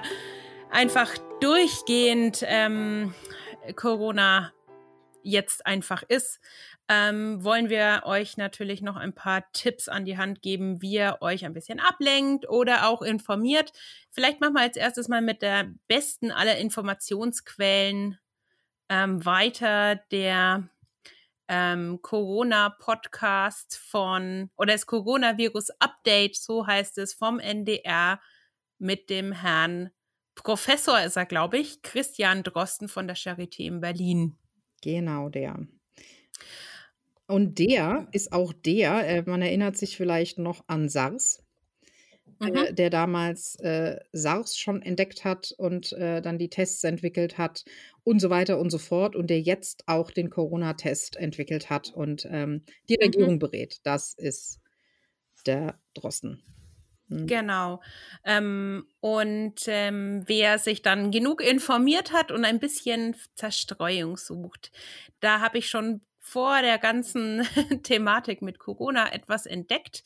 Ja einfach durchgehend ähm, Corona jetzt einfach ist, ähm, wollen wir euch natürlich noch ein paar Tipps an die Hand geben, wie ihr euch ein bisschen ablenkt oder auch informiert. Vielleicht machen wir als erstes mal mit der besten aller Informationsquellen ähm, weiter, der ähm, Corona-Podcast von, oder das Coronavirus-Update, so heißt es, vom NDR mit dem Herrn Professor ist er, glaube ich, Christian Drosten von der Charité in Berlin. Genau, der. Und der ist auch der, äh, man erinnert sich vielleicht noch an SARS, äh, mhm. äh, der damals äh, SARS schon entdeckt hat und äh, dann die Tests entwickelt hat und so weiter und so fort und der jetzt auch den Corona-Test entwickelt hat und ähm, die mhm. Regierung mhm. berät. Das ist der Drosten. Mhm. Genau. Ähm, und ähm, wer sich dann genug informiert hat und ein bisschen Zerstreuung sucht, da habe ich schon vor der ganzen Thematik mit Corona etwas entdeckt.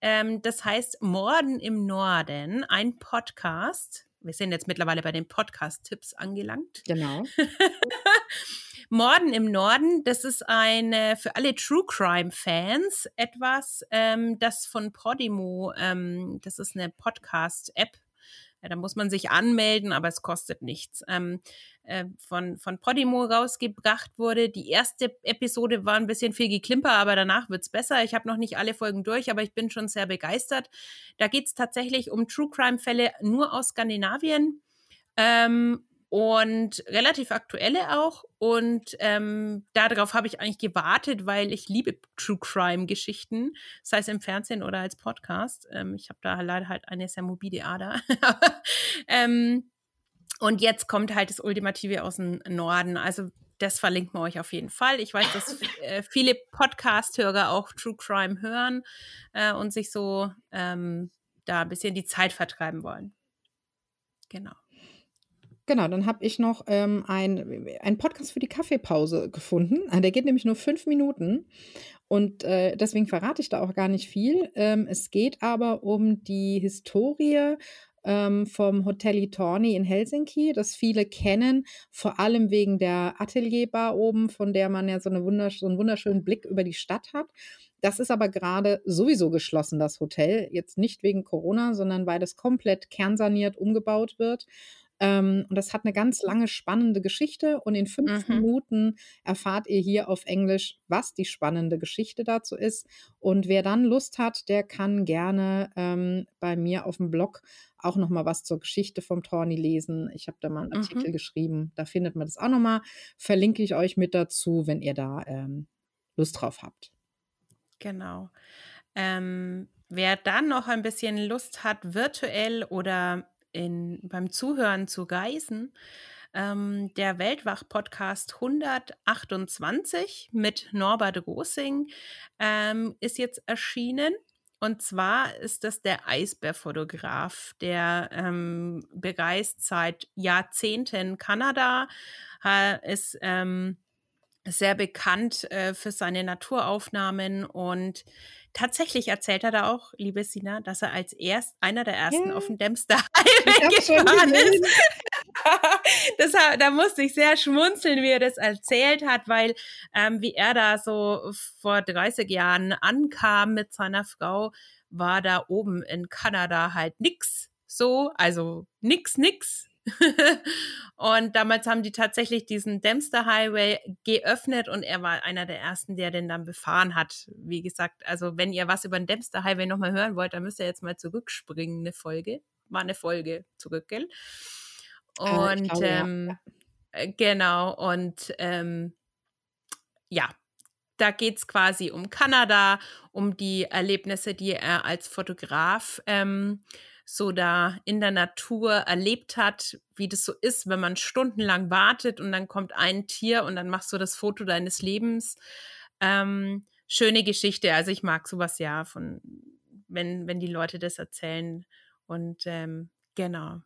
Ähm, das heißt Morden im Norden, ein Podcast wir sind jetzt mittlerweile bei den Podcast-Tipps angelangt. Genau. Morden im Norden, das ist eine für alle True Crime-Fans etwas, ähm, das von Podimo, ähm, das ist eine Podcast-App, ja, da muss man sich anmelden, aber es kostet nichts. Ähm, äh, von, von Podimo rausgebracht wurde. Die erste Episode war ein bisschen viel geklimper, aber danach wird's besser. Ich habe noch nicht alle Folgen durch, aber ich bin schon sehr begeistert. Da geht's tatsächlich um True Crime-Fälle nur aus Skandinavien. Ähm, und relativ aktuelle auch. Und ähm, darauf habe ich eigentlich gewartet, weil ich liebe True Crime Geschichten, sei es im Fernsehen oder als Podcast. Ähm, ich habe da leider halt eine sehr mobile Ader. ähm, Und jetzt kommt halt das Ultimative aus dem Norden. Also das verlinken wir euch auf jeden Fall. Ich weiß, dass äh, viele Podcast-Hörer auch True Crime hören äh, und sich so ähm, da ein bisschen die Zeit vertreiben wollen. Genau. Genau, dann habe ich noch ähm, einen Podcast für die Kaffeepause gefunden. Ah, der geht nämlich nur fünf Minuten und äh, deswegen verrate ich da auch gar nicht viel. Ähm, es geht aber um die Historie ähm, vom Hotel Torni in Helsinki, das viele kennen, vor allem wegen der Atelierbar oben, von der man ja so, eine wundersch so einen wunderschönen Blick über die Stadt hat. Das ist aber gerade sowieso geschlossen, das Hotel. Jetzt nicht wegen Corona, sondern weil das komplett kernsaniert umgebaut wird. Ähm, und das hat eine ganz lange spannende Geschichte. Und in fünf mhm. Minuten erfahrt ihr hier auf Englisch, was die spannende Geschichte dazu ist. Und wer dann Lust hat, der kann gerne ähm, bei mir auf dem Blog auch noch mal was zur Geschichte vom Torni lesen. Ich habe da mal einen Artikel mhm. geschrieben. Da findet man das auch noch mal. Verlinke ich euch mit dazu, wenn ihr da ähm, Lust drauf habt. Genau. Ähm, wer dann noch ein bisschen Lust hat, virtuell oder in, beim Zuhören zu Geisen. Ähm, der Weltwach-Podcast 128 mit Norbert Rosing ähm, ist jetzt erschienen. Und zwar ist das der Eisbärfotograf, der ähm, bereist seit Jahrzehnten Kanada, ist ähm, sehr bekannt äh, für seine Naturaufnahmen und tatsächlich erzählt er da auch, liebe Sina, dass er als erst einer der ersten ja. auf dem Dempster Highway gefahren ist. das, da musste ich sehr schmunzeln, wie er das erzählt hat, weil ähm, wie er da so vor 30 Jahren ankam mit seiner Frau, war da oben in Kanada halt nix so, also nix, nix und damals haben die tatsächlich diesen Dempster Highway geöffnet und er war einer der ersten, der den dann befahren hat. Wie gesagt, also wenn ihr was über den Dempster Highway nochmal hören wollt, dann müsst ihr jetzt mal zurückspringen, eine Folge. War eine Folge zurück, gell? Äh, und äh, glaube, ähm, ja. genau, und ähm, ja, da geht es quasi um Kanada, um die Erlebnisse, die er als Fotograf ähm, so da in der Natur erlebt hat, wie das so ist, wenn man stundenlang wartet und dann kommt ein Tier und dann machst du das Foto deines Lebens. Ähm, schöne Geschichte. Also ich mag sowas ja von, wenn, wenn die Leute das erzählen. Und ähm, genau.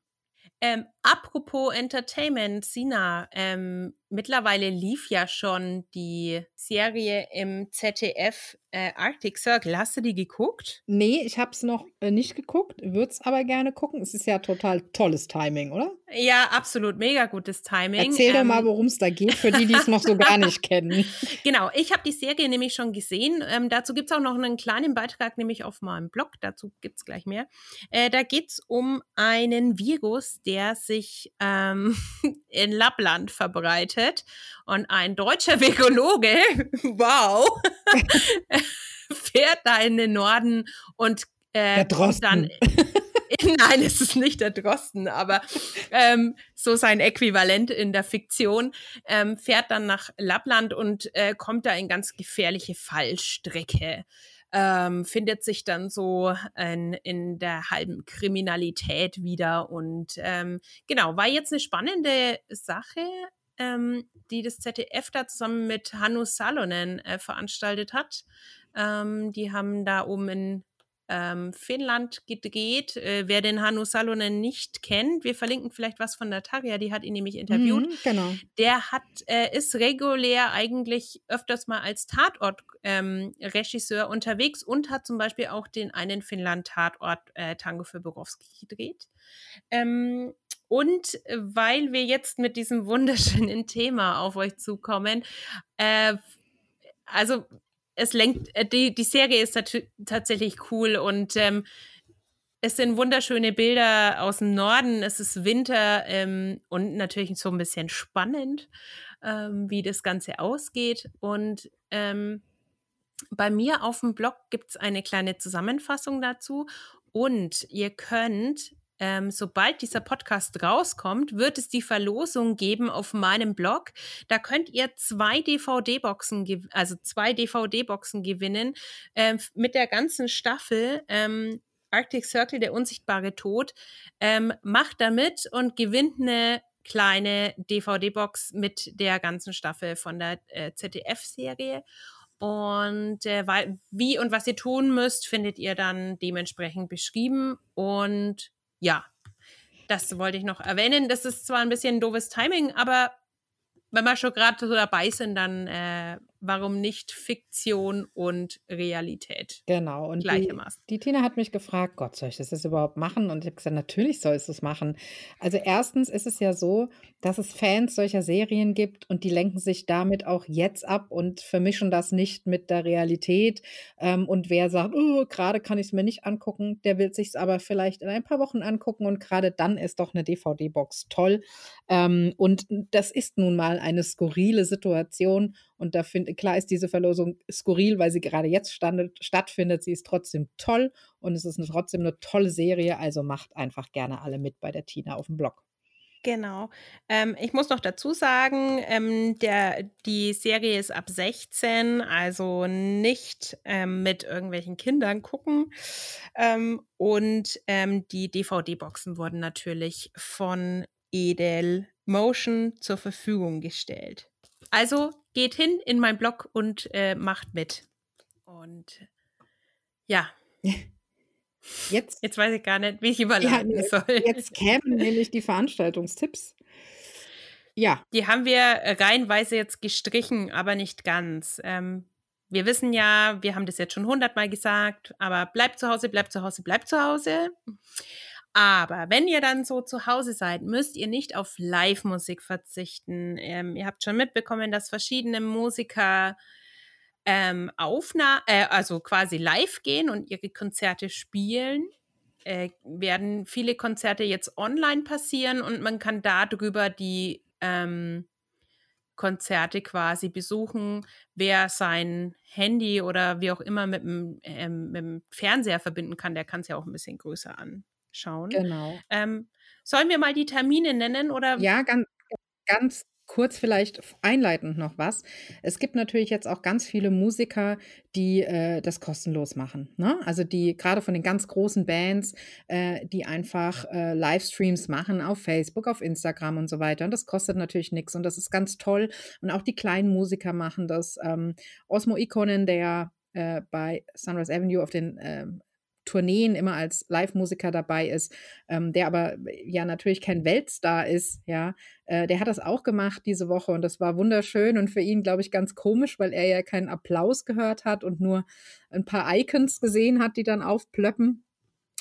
Ähm, apropos Entertainment, Sina, ähm, mittlerweile lief ja schon die Serie im ZDF äh, Arctic Circle. Hast du die geguckt? Nee, ich habe es noch äh, nicht geguckt, würde es aber gerne gucken. Es ist ja total tolles Timing, oder? Ja, absolut, mega gutes Timing. Erzähl ähm, doch mal, worum es da geht, für die, die es noch so gar nicht kennen. Genau, ich habe die Serie nämlich schon gesehen. Ähm, dazu gibt es auch noch einen kleinen Beitrag, nämlich auf meinem Blog. Dazu gibt es gleich mehr. Äh, da geht es um einen Virus, der sich ähm, in Lappland verbreitet. Und ein deutscher Vegologe, wow, fährt da in den Norden und äh, dann. Nein, es ist nicht der Drosten, aber ähm, so sein Äquivalent in der Fiktion, ähm, fährt dann nach Lappland und äh, kommt da in ganz gefährliche Fallstrecke ähm, findet sich dann so in, in der halben Kriminalität wieder. Und ähm, genau, war jetzt eine spannende Sache, ähm, die das ZDF da zusammen mit Hannu Salonen äh, veranstaltet hat. Ähm, die haben da oben in ähm, Finnland gedreht. Äh, wer den Hannu Salonen nicht kennt, wir verlinken vielleicht was von der Tarja, die hat ihn nämlich interviewt. Mhm, genau. Der hat, äh, ist regulär eigentlich öfters mal als Tatort-Regisseur ähm, unterwegs und hat zum Beispiel auch den einen Finnland-Tatort äh, Tango für Borowski gedreht. Ähm, und weil wir jetzt mit diesem wunderschönen Thema auf euch zukommen, äh, also es lenkt, äh, die, die Serie ist tatsächlich cool und ähm, es sind wunderschöne Bilder aus dem Norden. Es ist Winter ähm, und natürlich so ein bisschen spannend, ähm, wie das Ganze ausgeht. Und ähm, bei mir auf dem Blog gibt es eine kleine Zusammenfassung dazu. Und ihr könnt ähm, sobald dieser Podcast rauskommt, wird es die Verlosung geben auf meinem Blog. Da könnt ihr zwei DVD-Boxen, also zwei DVD-Boxen gewinnen ähm, mit der ganzen Staffel. Ähm, Arctic Circle, der unsichtbare Tod. Ähm, macht damit und gewinnt eine kleine DVD-Box mit der ganzen Staffel von der äh, ZDF-Serie. Und äh, wie und was ihr tun müsst, findet ihr dann dementsprechend beschrieben. Und ja, das wollte ich noch erwähnen. Das ist zwar ein bisschen doofes Timing, aber wenn wir schon gerade so dabei sind, dann äh, warum nicht Fiktion und Realität? Genau. Und gleichermaßen. Die, die, Tina hat mich gefragt, Gott, soll ich das jetzt überhaupt machen? Und ich habe gesagt, natürlich sollst du es machen. Also erstens ist es ja so, dass es Fans solcher Serien gibt und die lenken sich damit auch jetzt ab und vermischen das nicht mit der Realität. Ähm, und wer sagt, oh, gerade kann ich es mir nicht angucken, der will sich es aber vielleicht in ein paar Wochen angucken und gerade dann ist doch eine DVD-Box toll. Ähm, und das ist nun mal eine skurrile Situation und da finde klar ist diese Verlosung skurril, weil sie gerade jetzt stand, stattfindet. Sie ist trotzdem toll und es ist eine, trotzdem eine tolle Serie. Also macht einfach gerne alle mit bei der Tina auf dem Blog. Genau. Ähm, ich muss noch dazu sagen, ähm, der, die Serie ist ab 16, also nicht ähm, mit irgendwelchen Kindern gucken. Ähm, und ähm, die DVD-Boxen wurden natürlich von Edel Motion zur Verfügung gestellt. Also geht hin in meinen Blog und äh, macht mit. Und ja. Jetzt, jetzt weiß ich gar nicht, wie ich überleiten ja, soll. Jetzt kämen nämlich die Veranstaltungstipps. Ja. Die haben wir reihenweise jetzt gestrichen, aber nicht ganz. Ähm, wir wissen ja, wir haben das jetzt schon hundertmal gesagt, aber bleibt zu Hause, bleibt zu Hause, bleibt zu Hause. Aber wenn ihr dann so zu Hause seid, müsst ihr nicht auf Live-Musik verzichten. Ähm, ihr habt schon mitbekommen, dass verschiedene Musiker ähm, aufna äh, also quasi live gehen und ihre Konzerte spielen. Äh, werden viele Konzerte jetzt online passieren und man kann darüber die ähm, Konzerte quasi besuchen, wer sein Handy oder wie auch immer mit dem, ähm, mit dem Fernseher verbinden kann, der kann es ja auch ein bisschen größer an schauen. Genau. Ähm, sollen wir mal die Termine nennen oder? Ja, ganz, ganz kurz vielleicht einleitend noch was. Es gibt natürlich jetzt auch ganz viele Musiker, die äh, das kostenlos machen. Ne? Also die gerade von den ganz großen Bands, äh, die einfach äh, Livestreams machen auf Facebook, auf Instagram und so weiter. Und das kostet natürlich nichts und das ist ganz toll. Und auch die kleinen Musiker machen das. Ähm, Osmo Ikonen, der äh, bei Sunrise Avenue auf den ähm, Tourneen immer als Live-Musiker dabei ist, ähm, der aber äh, ja natürlich kein Weltstar ist, ja, äh, der hat das auch gemacht diese Woche und das war wunderschön und für ihn, glaube ich, ganz komisch, weil er ja keinen Applaus gehört hat und nur ein paar Icons gesehen hat, die dann aufplöppen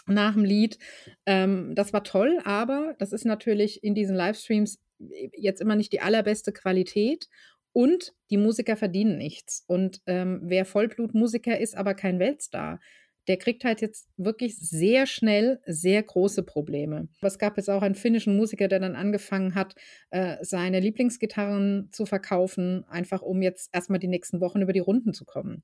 nach dem Lied. Ähm, das war toll, aber das ist natürlich in diesen Livestreams äh, jetzt immer nicht die allerbeste Qualität. Und die Musiker verdienen nichts. Und ähm, wer Vollblutmusiker ist, aber kein Weltstar, der kriegt halt jetzt wirklich sehr schnell sehr große Probleme. Es gab jetzt auch einen finnischen Musiker, der dann angefangen hat, äh, seine Lieblingsgitarren zu verkaufen, einfach um jetzt erstmal die nächsten Wochen über die Runden zu kommen.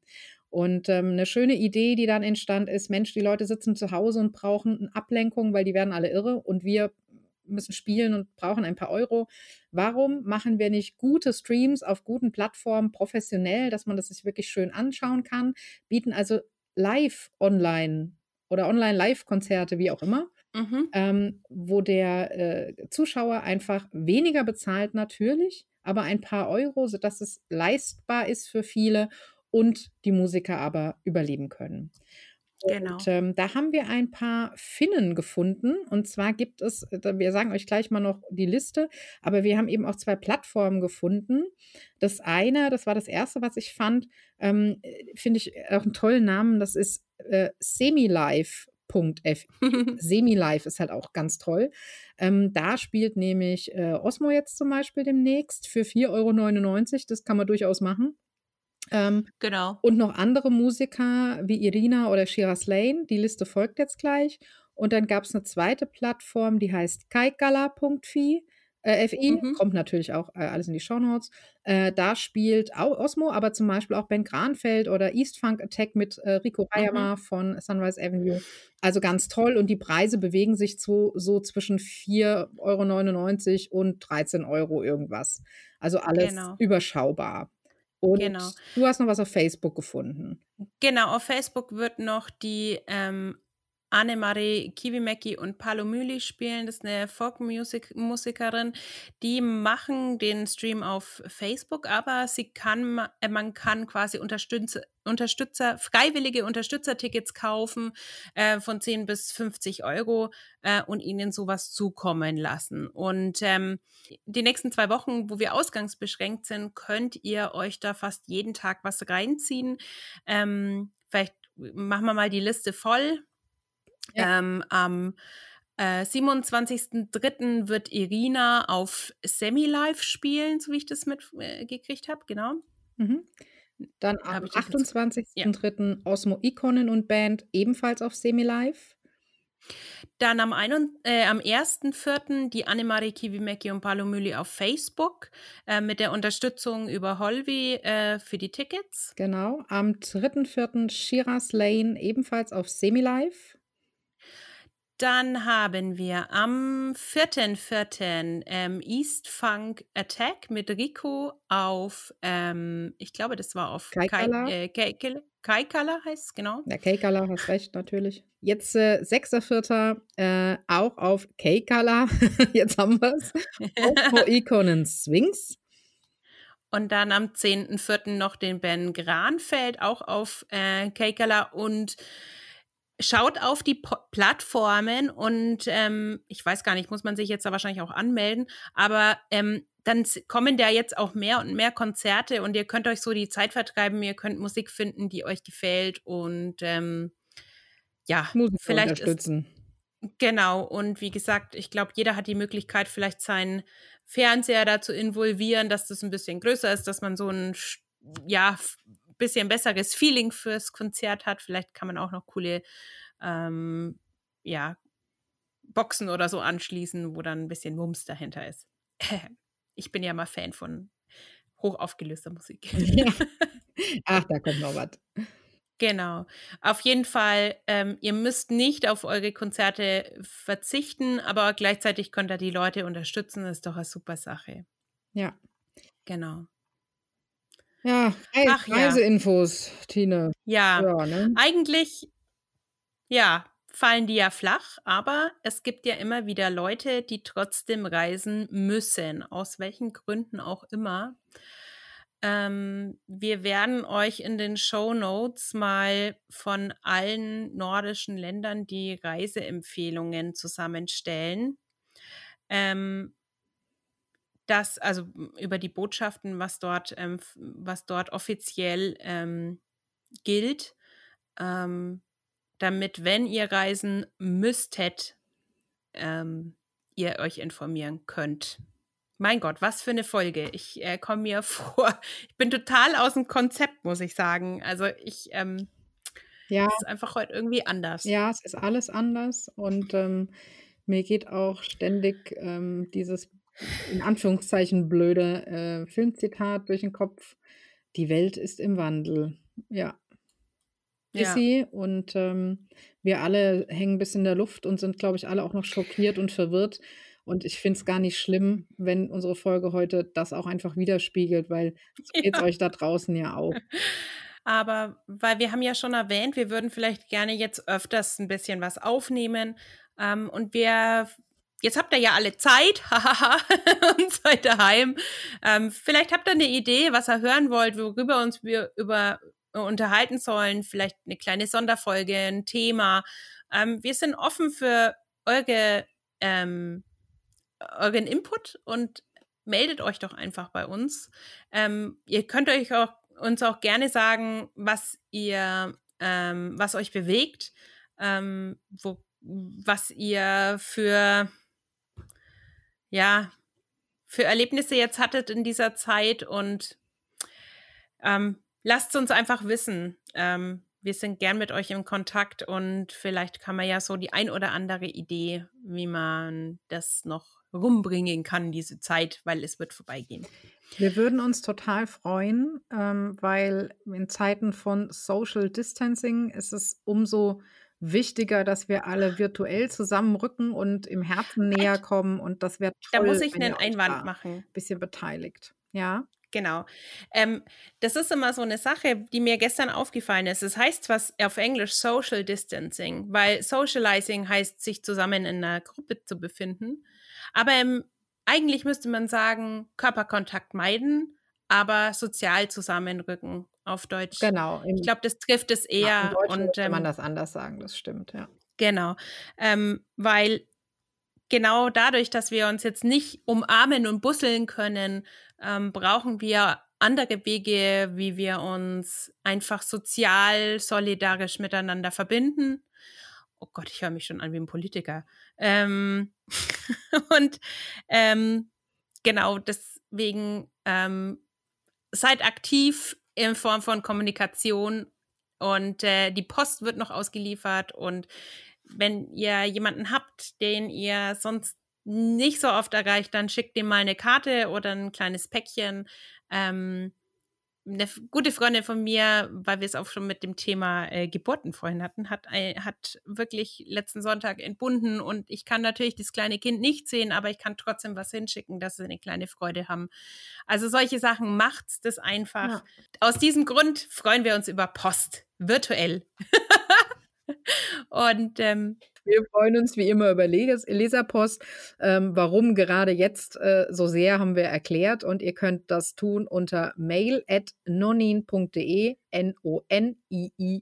Und ähm, eine schöne Idee, die dann entstand, ist, Mensch, die Leute sitzen zu Hause und brauchen eine Ablenkung, weil die werden alle irre und wir müssen spielen und brauchen ein paar Euro. Warum machen wir nicht gute Streams auf guten Plattformen professionell, dass man das sich wirklich schön anschauen kann, bieten also Live-Online oder Online-Live-Konzerte, wie auch immer, mhm. ähm, wo der äh, Zuschauer einfach weniger bezahlt natürlich, aber ein paar Euro, sodass es leistbar ist für viele und die Musiker aber überleben können. Genau. Und ähm, da haben wir ein paar Finnen gefunden. Und zwar gibt es, äh, wir sagen euch gleich mal noch die Liste, aber wir haben eben auch zwei Plattformen gefunden. Das eine, das war das erste, was ich fand, ähm, äh, finde ich auch einen tollen Namen, das ist äh. Semi-Live ist halt auch ganz toll. Ähm, da spielt nämlich äh, Osmo jetzt zum Beispiel demnächst für 4,99 Euro. Das kann man durchaus machen. Ähm, genau. Und noch andere Musiker wie Irina oder Shiraz Lane. Die Liste folgt jetzt gleich. Und dann gab es eine zweite Plattform, die heißt kaikala.fi. Äh, FI, mhm. kommt natürlich auch äh, alles in die Shownotes. Äh, da spielt auch Osmo, aber zum Beispiel auch Ben Granfeld oder East Funk Attack mit äh, Rico Rayama mhm. von Sunrise Avenue. Also ganz toll und die Preise bewegen sich so, so zwischen 4,99 Euro und 13 Euro irgendwas. Also alles genau. überschaubar. Und genau. du hast noch was auf Facebook gefunden. Genau, auf Facebook wird noch die ähm, Annemarie Kiwimäki und Palo Müli spielen. Das ist eine Folk-Musikerin. Die machen den Stream auf Facebook, aber sie kann, äh, man kann quasi Unterstützer, Unterstützer freiwillige Unterstützertickets kaufen äh, von 10 bis 50 Euro äh, und ihnen sowas zukommen lassen. Und ähm, die nächsten zwei Wochen, wo wir ausgangsbeschränkt sind, könnt ihr euch da fast jeden Tag was reinziehen. Ähm, vielleicht machen wir mal die Liste voll ja. Ähm, am äh, 27.03. wird Irina auf Semi-Live spielen, so wie ich das mitgekriegt äh, habe, genau. Mhm. Dann am 28.03. Ja. Osmo Ikonen und Band ebenfalls auf Semi-Live. Dann am, äh, am 1.4. die Annemarie Kiwimäki und Paolo Mülli auf Facebook äh, mit der Unterstützung über Holvi äh, für die Tickets. Genau. Am 3.4. Shiraz Lane ebenfalls auf Semi-Live. Dann haben wir am 4.4. Ähm, East Funk Attack mit Rico auf, ähm, ich glaube, das war auf Kaikala. Kai, äh, Kaikala heißt es, genau. Ja, Kaikala, hast recht, natürlich. Jetzt äh, 6.4. Äh, auch auf Kaikala. Jetzt haben wir es. Auf Ikonen Swings. Und dann am 10.4. noch den Ben Granfeld, auch auf äh, Keikala und Schaut auf die po Plattformen und ähm, ich weiß gar nicht, muss man sich jetzt da wahrscheinlich auch anmelden, aber ähm, dann kommen da jetzt auch mehr und mehr Konzerte und ihr könnt euch so die Zeit vertreiben, ihr könnt Musik finden, die euch gefällt und ähm, ja, Musik vielleicht unterstützen. Ist, genau, und wie gesagt, ich glaube, jeder hat die Möglichkeit, vielleicht seinen Fernseher da zu involvieren, dass das ein bisschen größer ist, dass man so ein ja, bisschen besseres Feeling fürs Konzert hat. Vielleicht kann man auch noch coole ähm, ja, Boxen oder so anschließen, wo dann ein bisschen Mums dahinter ist. Ich bin ja mal Fan von hochaufgelöster Musik. Ja. Ach, da kommt noch was. Genau. Auf jeden Fall, ähm, ihr müsst nicht auf eure Konzerte verzichten, aber gleichzeitig könnt ihr die Leute unterstützen. Das ist doch eine super Sache. Ja. Genau. Ja, Re Ach, Reiseinfos, ja. Tine. Ja, ja ne? eigentlich, ja, fallen die ja flach, aber es gibt ja immer wieder Leute, die trotzdem reisen müssen, aus welchen Gründen auch immer. Ähm, wir werden euch in den Show Notes mal von allen nordischen Ländern die Reiseempfehlungen zusammenstellen. Ähm, das, also über die Botschaften, was dort, ähm, was dort offiziell ähm, gilt, ähm, damit, wenn ihr reisen müsstet, ähm, ihr euch informieren könnt. Mein Gott, was für eine Folge. Ich äh, komme mir vor, ich bin total aus dem Konzept, muss ich sagen. Also ich, ähm, ja. es ist einfach heute irgendwie anders. Ja, es ist alles anders und ähm, mir geht auch ständig ähm, dieses in Anführungszeichen blöde äh, Filmzitat durch den Kopf. Die Welt ist im Wandel. Ja. Ist ja. sie. Und ähm, wir alle hängen bis in der Luft und sind, glaube ich, alle auch noch schockiert und verwirrt. Und ich finde es gar nicht schlimm, wenn unsere Folge heute das auch einfach widerspiegelt, weil es geht ja. euch da draußen ja auch. Aber weil wir haben ja schon erwähnt, wir würden vielleicht gerne jetzt öfters ein bisschen was aufnehmen. Ähm, und wir jetzt habt ihr ja alle Zeit, hahaha, und seid daheim. Ähm, vielleicht habt ihr eine Idee, was ihr hören wollt, worüber uns wir über äh, unterhalten sollen. Vielleicht eine kleine Sonderfolge, ein Thema. Ähm, wir sind offen für eure, ähm, euren Input und meldet euch doch einfach bei uns. Ähm, ihr könnt euch auch, uns auch gerne sagen, was ihr, ähm, was euch bewegt, ähm, wo, was ihr für ja, für Erlebnisse jetzt hattet in dieser Zeit und ähm, lasst uns einfach wissen. Ähm, wir sind gern mit euch im Kontakt und vielleicht kann man ja so die ein oder andere Idee, wie man das noch rumbringen kann, diese Zeit, weil es wird vorbeigehen. Wir würden uns total freuen, ähm, weil in Zeiten von Social Distancing ist es umso wichtiger, dass wir alle virtuell zusammenrücken und im Herzen näher kommen und das wäre toll, Da muss ich einen Einwand machen. Ein bisschen beteiligt. Ja. Genau. Ähm, das ist immer so eine Sache, die mir gestern aufgefallen ist. Es das heißt was auf Englisch Social Distancing, weil Socializing heißt, sich zusammen in einer Gruppe zu befinden. Aber ähm, eigentlich müsste man sagen, Körperkontakt meiden, aber sozial zusammenrücken auf Deutsch. Genau. Ich glaube, das trifft es eher. Ja, und ähm, kann man das anders sagen, das stimmt, ja. Genau. Ähm, weil genau dadurch, dass wir uns jetzt nicht umarmen und busseln können, ähm, brauchen wir andere Wege, wie wir uns einfach sozial, solidarisch miteinander verbinden. Oh Gott, ich höre mich schon an wie ein Politiker. Ähm, und ähm, genau deswegen ähm, seid aktiv in Form von Kommunikation und äh, die Post wird noch ausgeliefert und wenn ihr jemanden habt, den ihr sonst nicht so oft erreicht, dann schickt ihm mal eine Karte oder ein kleines Päckchen. Ähm, eine gute Freundin von mir, weil wir es auch schon mit dem Thema äh, Geburten vorhin hatten, hat, hat wirklich letzten Sonntag entbunden und ich kann natürlich das kleine Kind nicht sehen, aber ich kann trotzdem was hinschicken, dass sie eine kleine Freude haben. Also solche Sachen macht's das einfach. Ja. Aus diesem Grund freuen wir uns über Post, virtuell. und ähm, wir freuen uns wie immer über Leserpost. Ähm, warum gerade jetzt äh, so sehr, haben wir erklärt. Und ihr könnt das tun unter mail at nonin.de, N-O-N-I-I-N.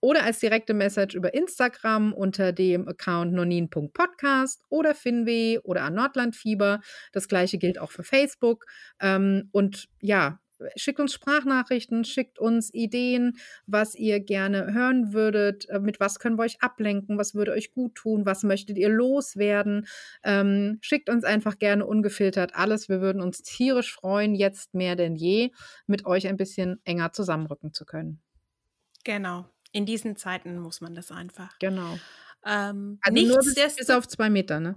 Oder als direkte Message über Instagram unter dem Account nonin.podcast oder Finweh oder an Nordlandfieber. Das gleiche gilt auch für Facebook. Ähm, und ja, schickt uns Sprachnachrichten, schickt uns Ideen, was ihr gerne hören würdet, äh, mit was können wir euch ablenken, was würde euch gut tun, was möchtet ihr loswerden. Ähm, schickt uns einfach gerne ungefiltert alles. Wir würden uns tierisch freuen, jetzt mehr denn je, mit euch ein bisschen enger zusammenrücken zu können. Genau. In diesen Zeiten muss man das einfach. Genau. Ähm, also nur bis, bis auf zwei Meter, ne?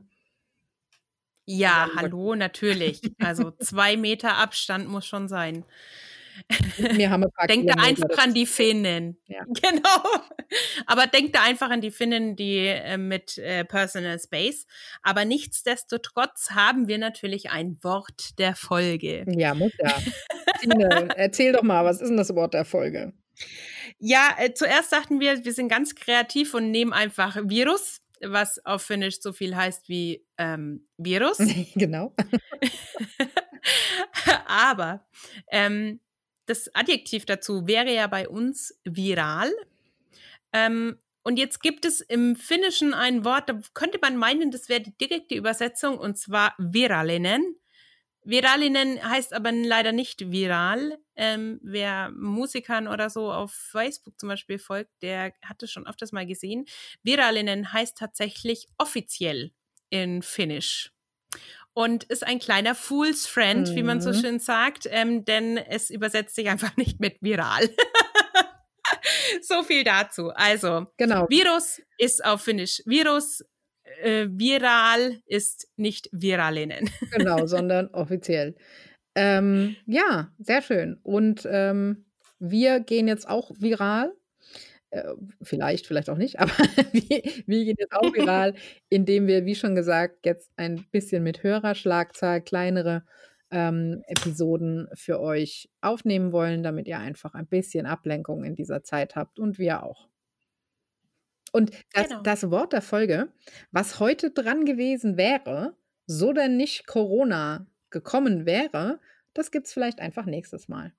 Ja, hallo, natürlich. Also zwei Meter Abstand muss schon sein. Wir haben ein denkt da einfach an die Finnen. Ja. Genau. Aber denkt da einfach an die Finnen, die äh, mit äh, Personal Space. Aber nichtsdestotrotz haben wir natürlich ein Wort der Folge. Ja, muss ja. Tine, erzähl doch mal, was ist denn das Wort der Folge? Ja, äh, zuerst dachten wir, wir sind ganz kreativ und nehmen einfach Virus was auf Finnisch so viel heißt wie ähm, Virus. genau. Aber ähm, das Adjektiv dazu wäre ja bei uns viral. Ähm, und jetzt gibt es im Finnischen ein Wort, da könnte man meinen, das wäre die direkte Übersetzung, und zwar viralinen. Viralinen heißt aber leider nicht viral. Ähm, wer Musikern oder so auf Facebook zum Beispiel folgt, der hat es schon öfters mal gesehen. Viralinen heißt tatsächlich offiziell in Finnisch. Und ist ein kleiner Fool's Friend, mhm. wie man so mhm. schön sagt, ähm, denn es übersetzt sich einfach nicht mit viral. so viel dazu. Also, genau. Virus ist auf Finnisch Virus, äh, viral ist nicht viralinnen. Genau, sondern offiziell. Ähm, ja, sehr schön. Und ähm, wir gehen jetzt auch viral. Äh, vielleicht, vielleicht auch nicht, aber wir, wir, gehen jetzt auch viral, indem wir, wie schon gesagt, jetzt ein bisschen mit Hörerschlagzahl kleinere ähm, Episoden für euch aufnehmen wollen, damit ihr einfach ein bisschen Ablenkung in dieser Zeit habt und wir auch. Und das, genau. das Wort der Folge, was heute dran gewesen wäre, so denn nicht Corona gekommen wäre, das gibt es vielleicht einfach nächstes Mal.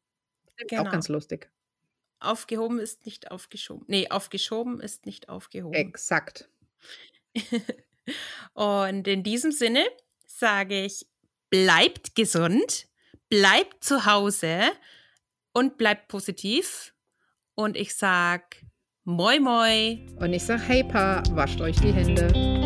Genau. Auch ganz lustig. Aufgehoben ist nicht aufgeschoben. Nee, aufgeschoben ist nicht aufgehoben. Exakt. Und in diesem Sinne sage ich, bleibt gesund, bleibt zu Hause und bleibt positiv. Und ich sage, Moi Moi. Und ich sag Hey Pa, wascht euch die Hände.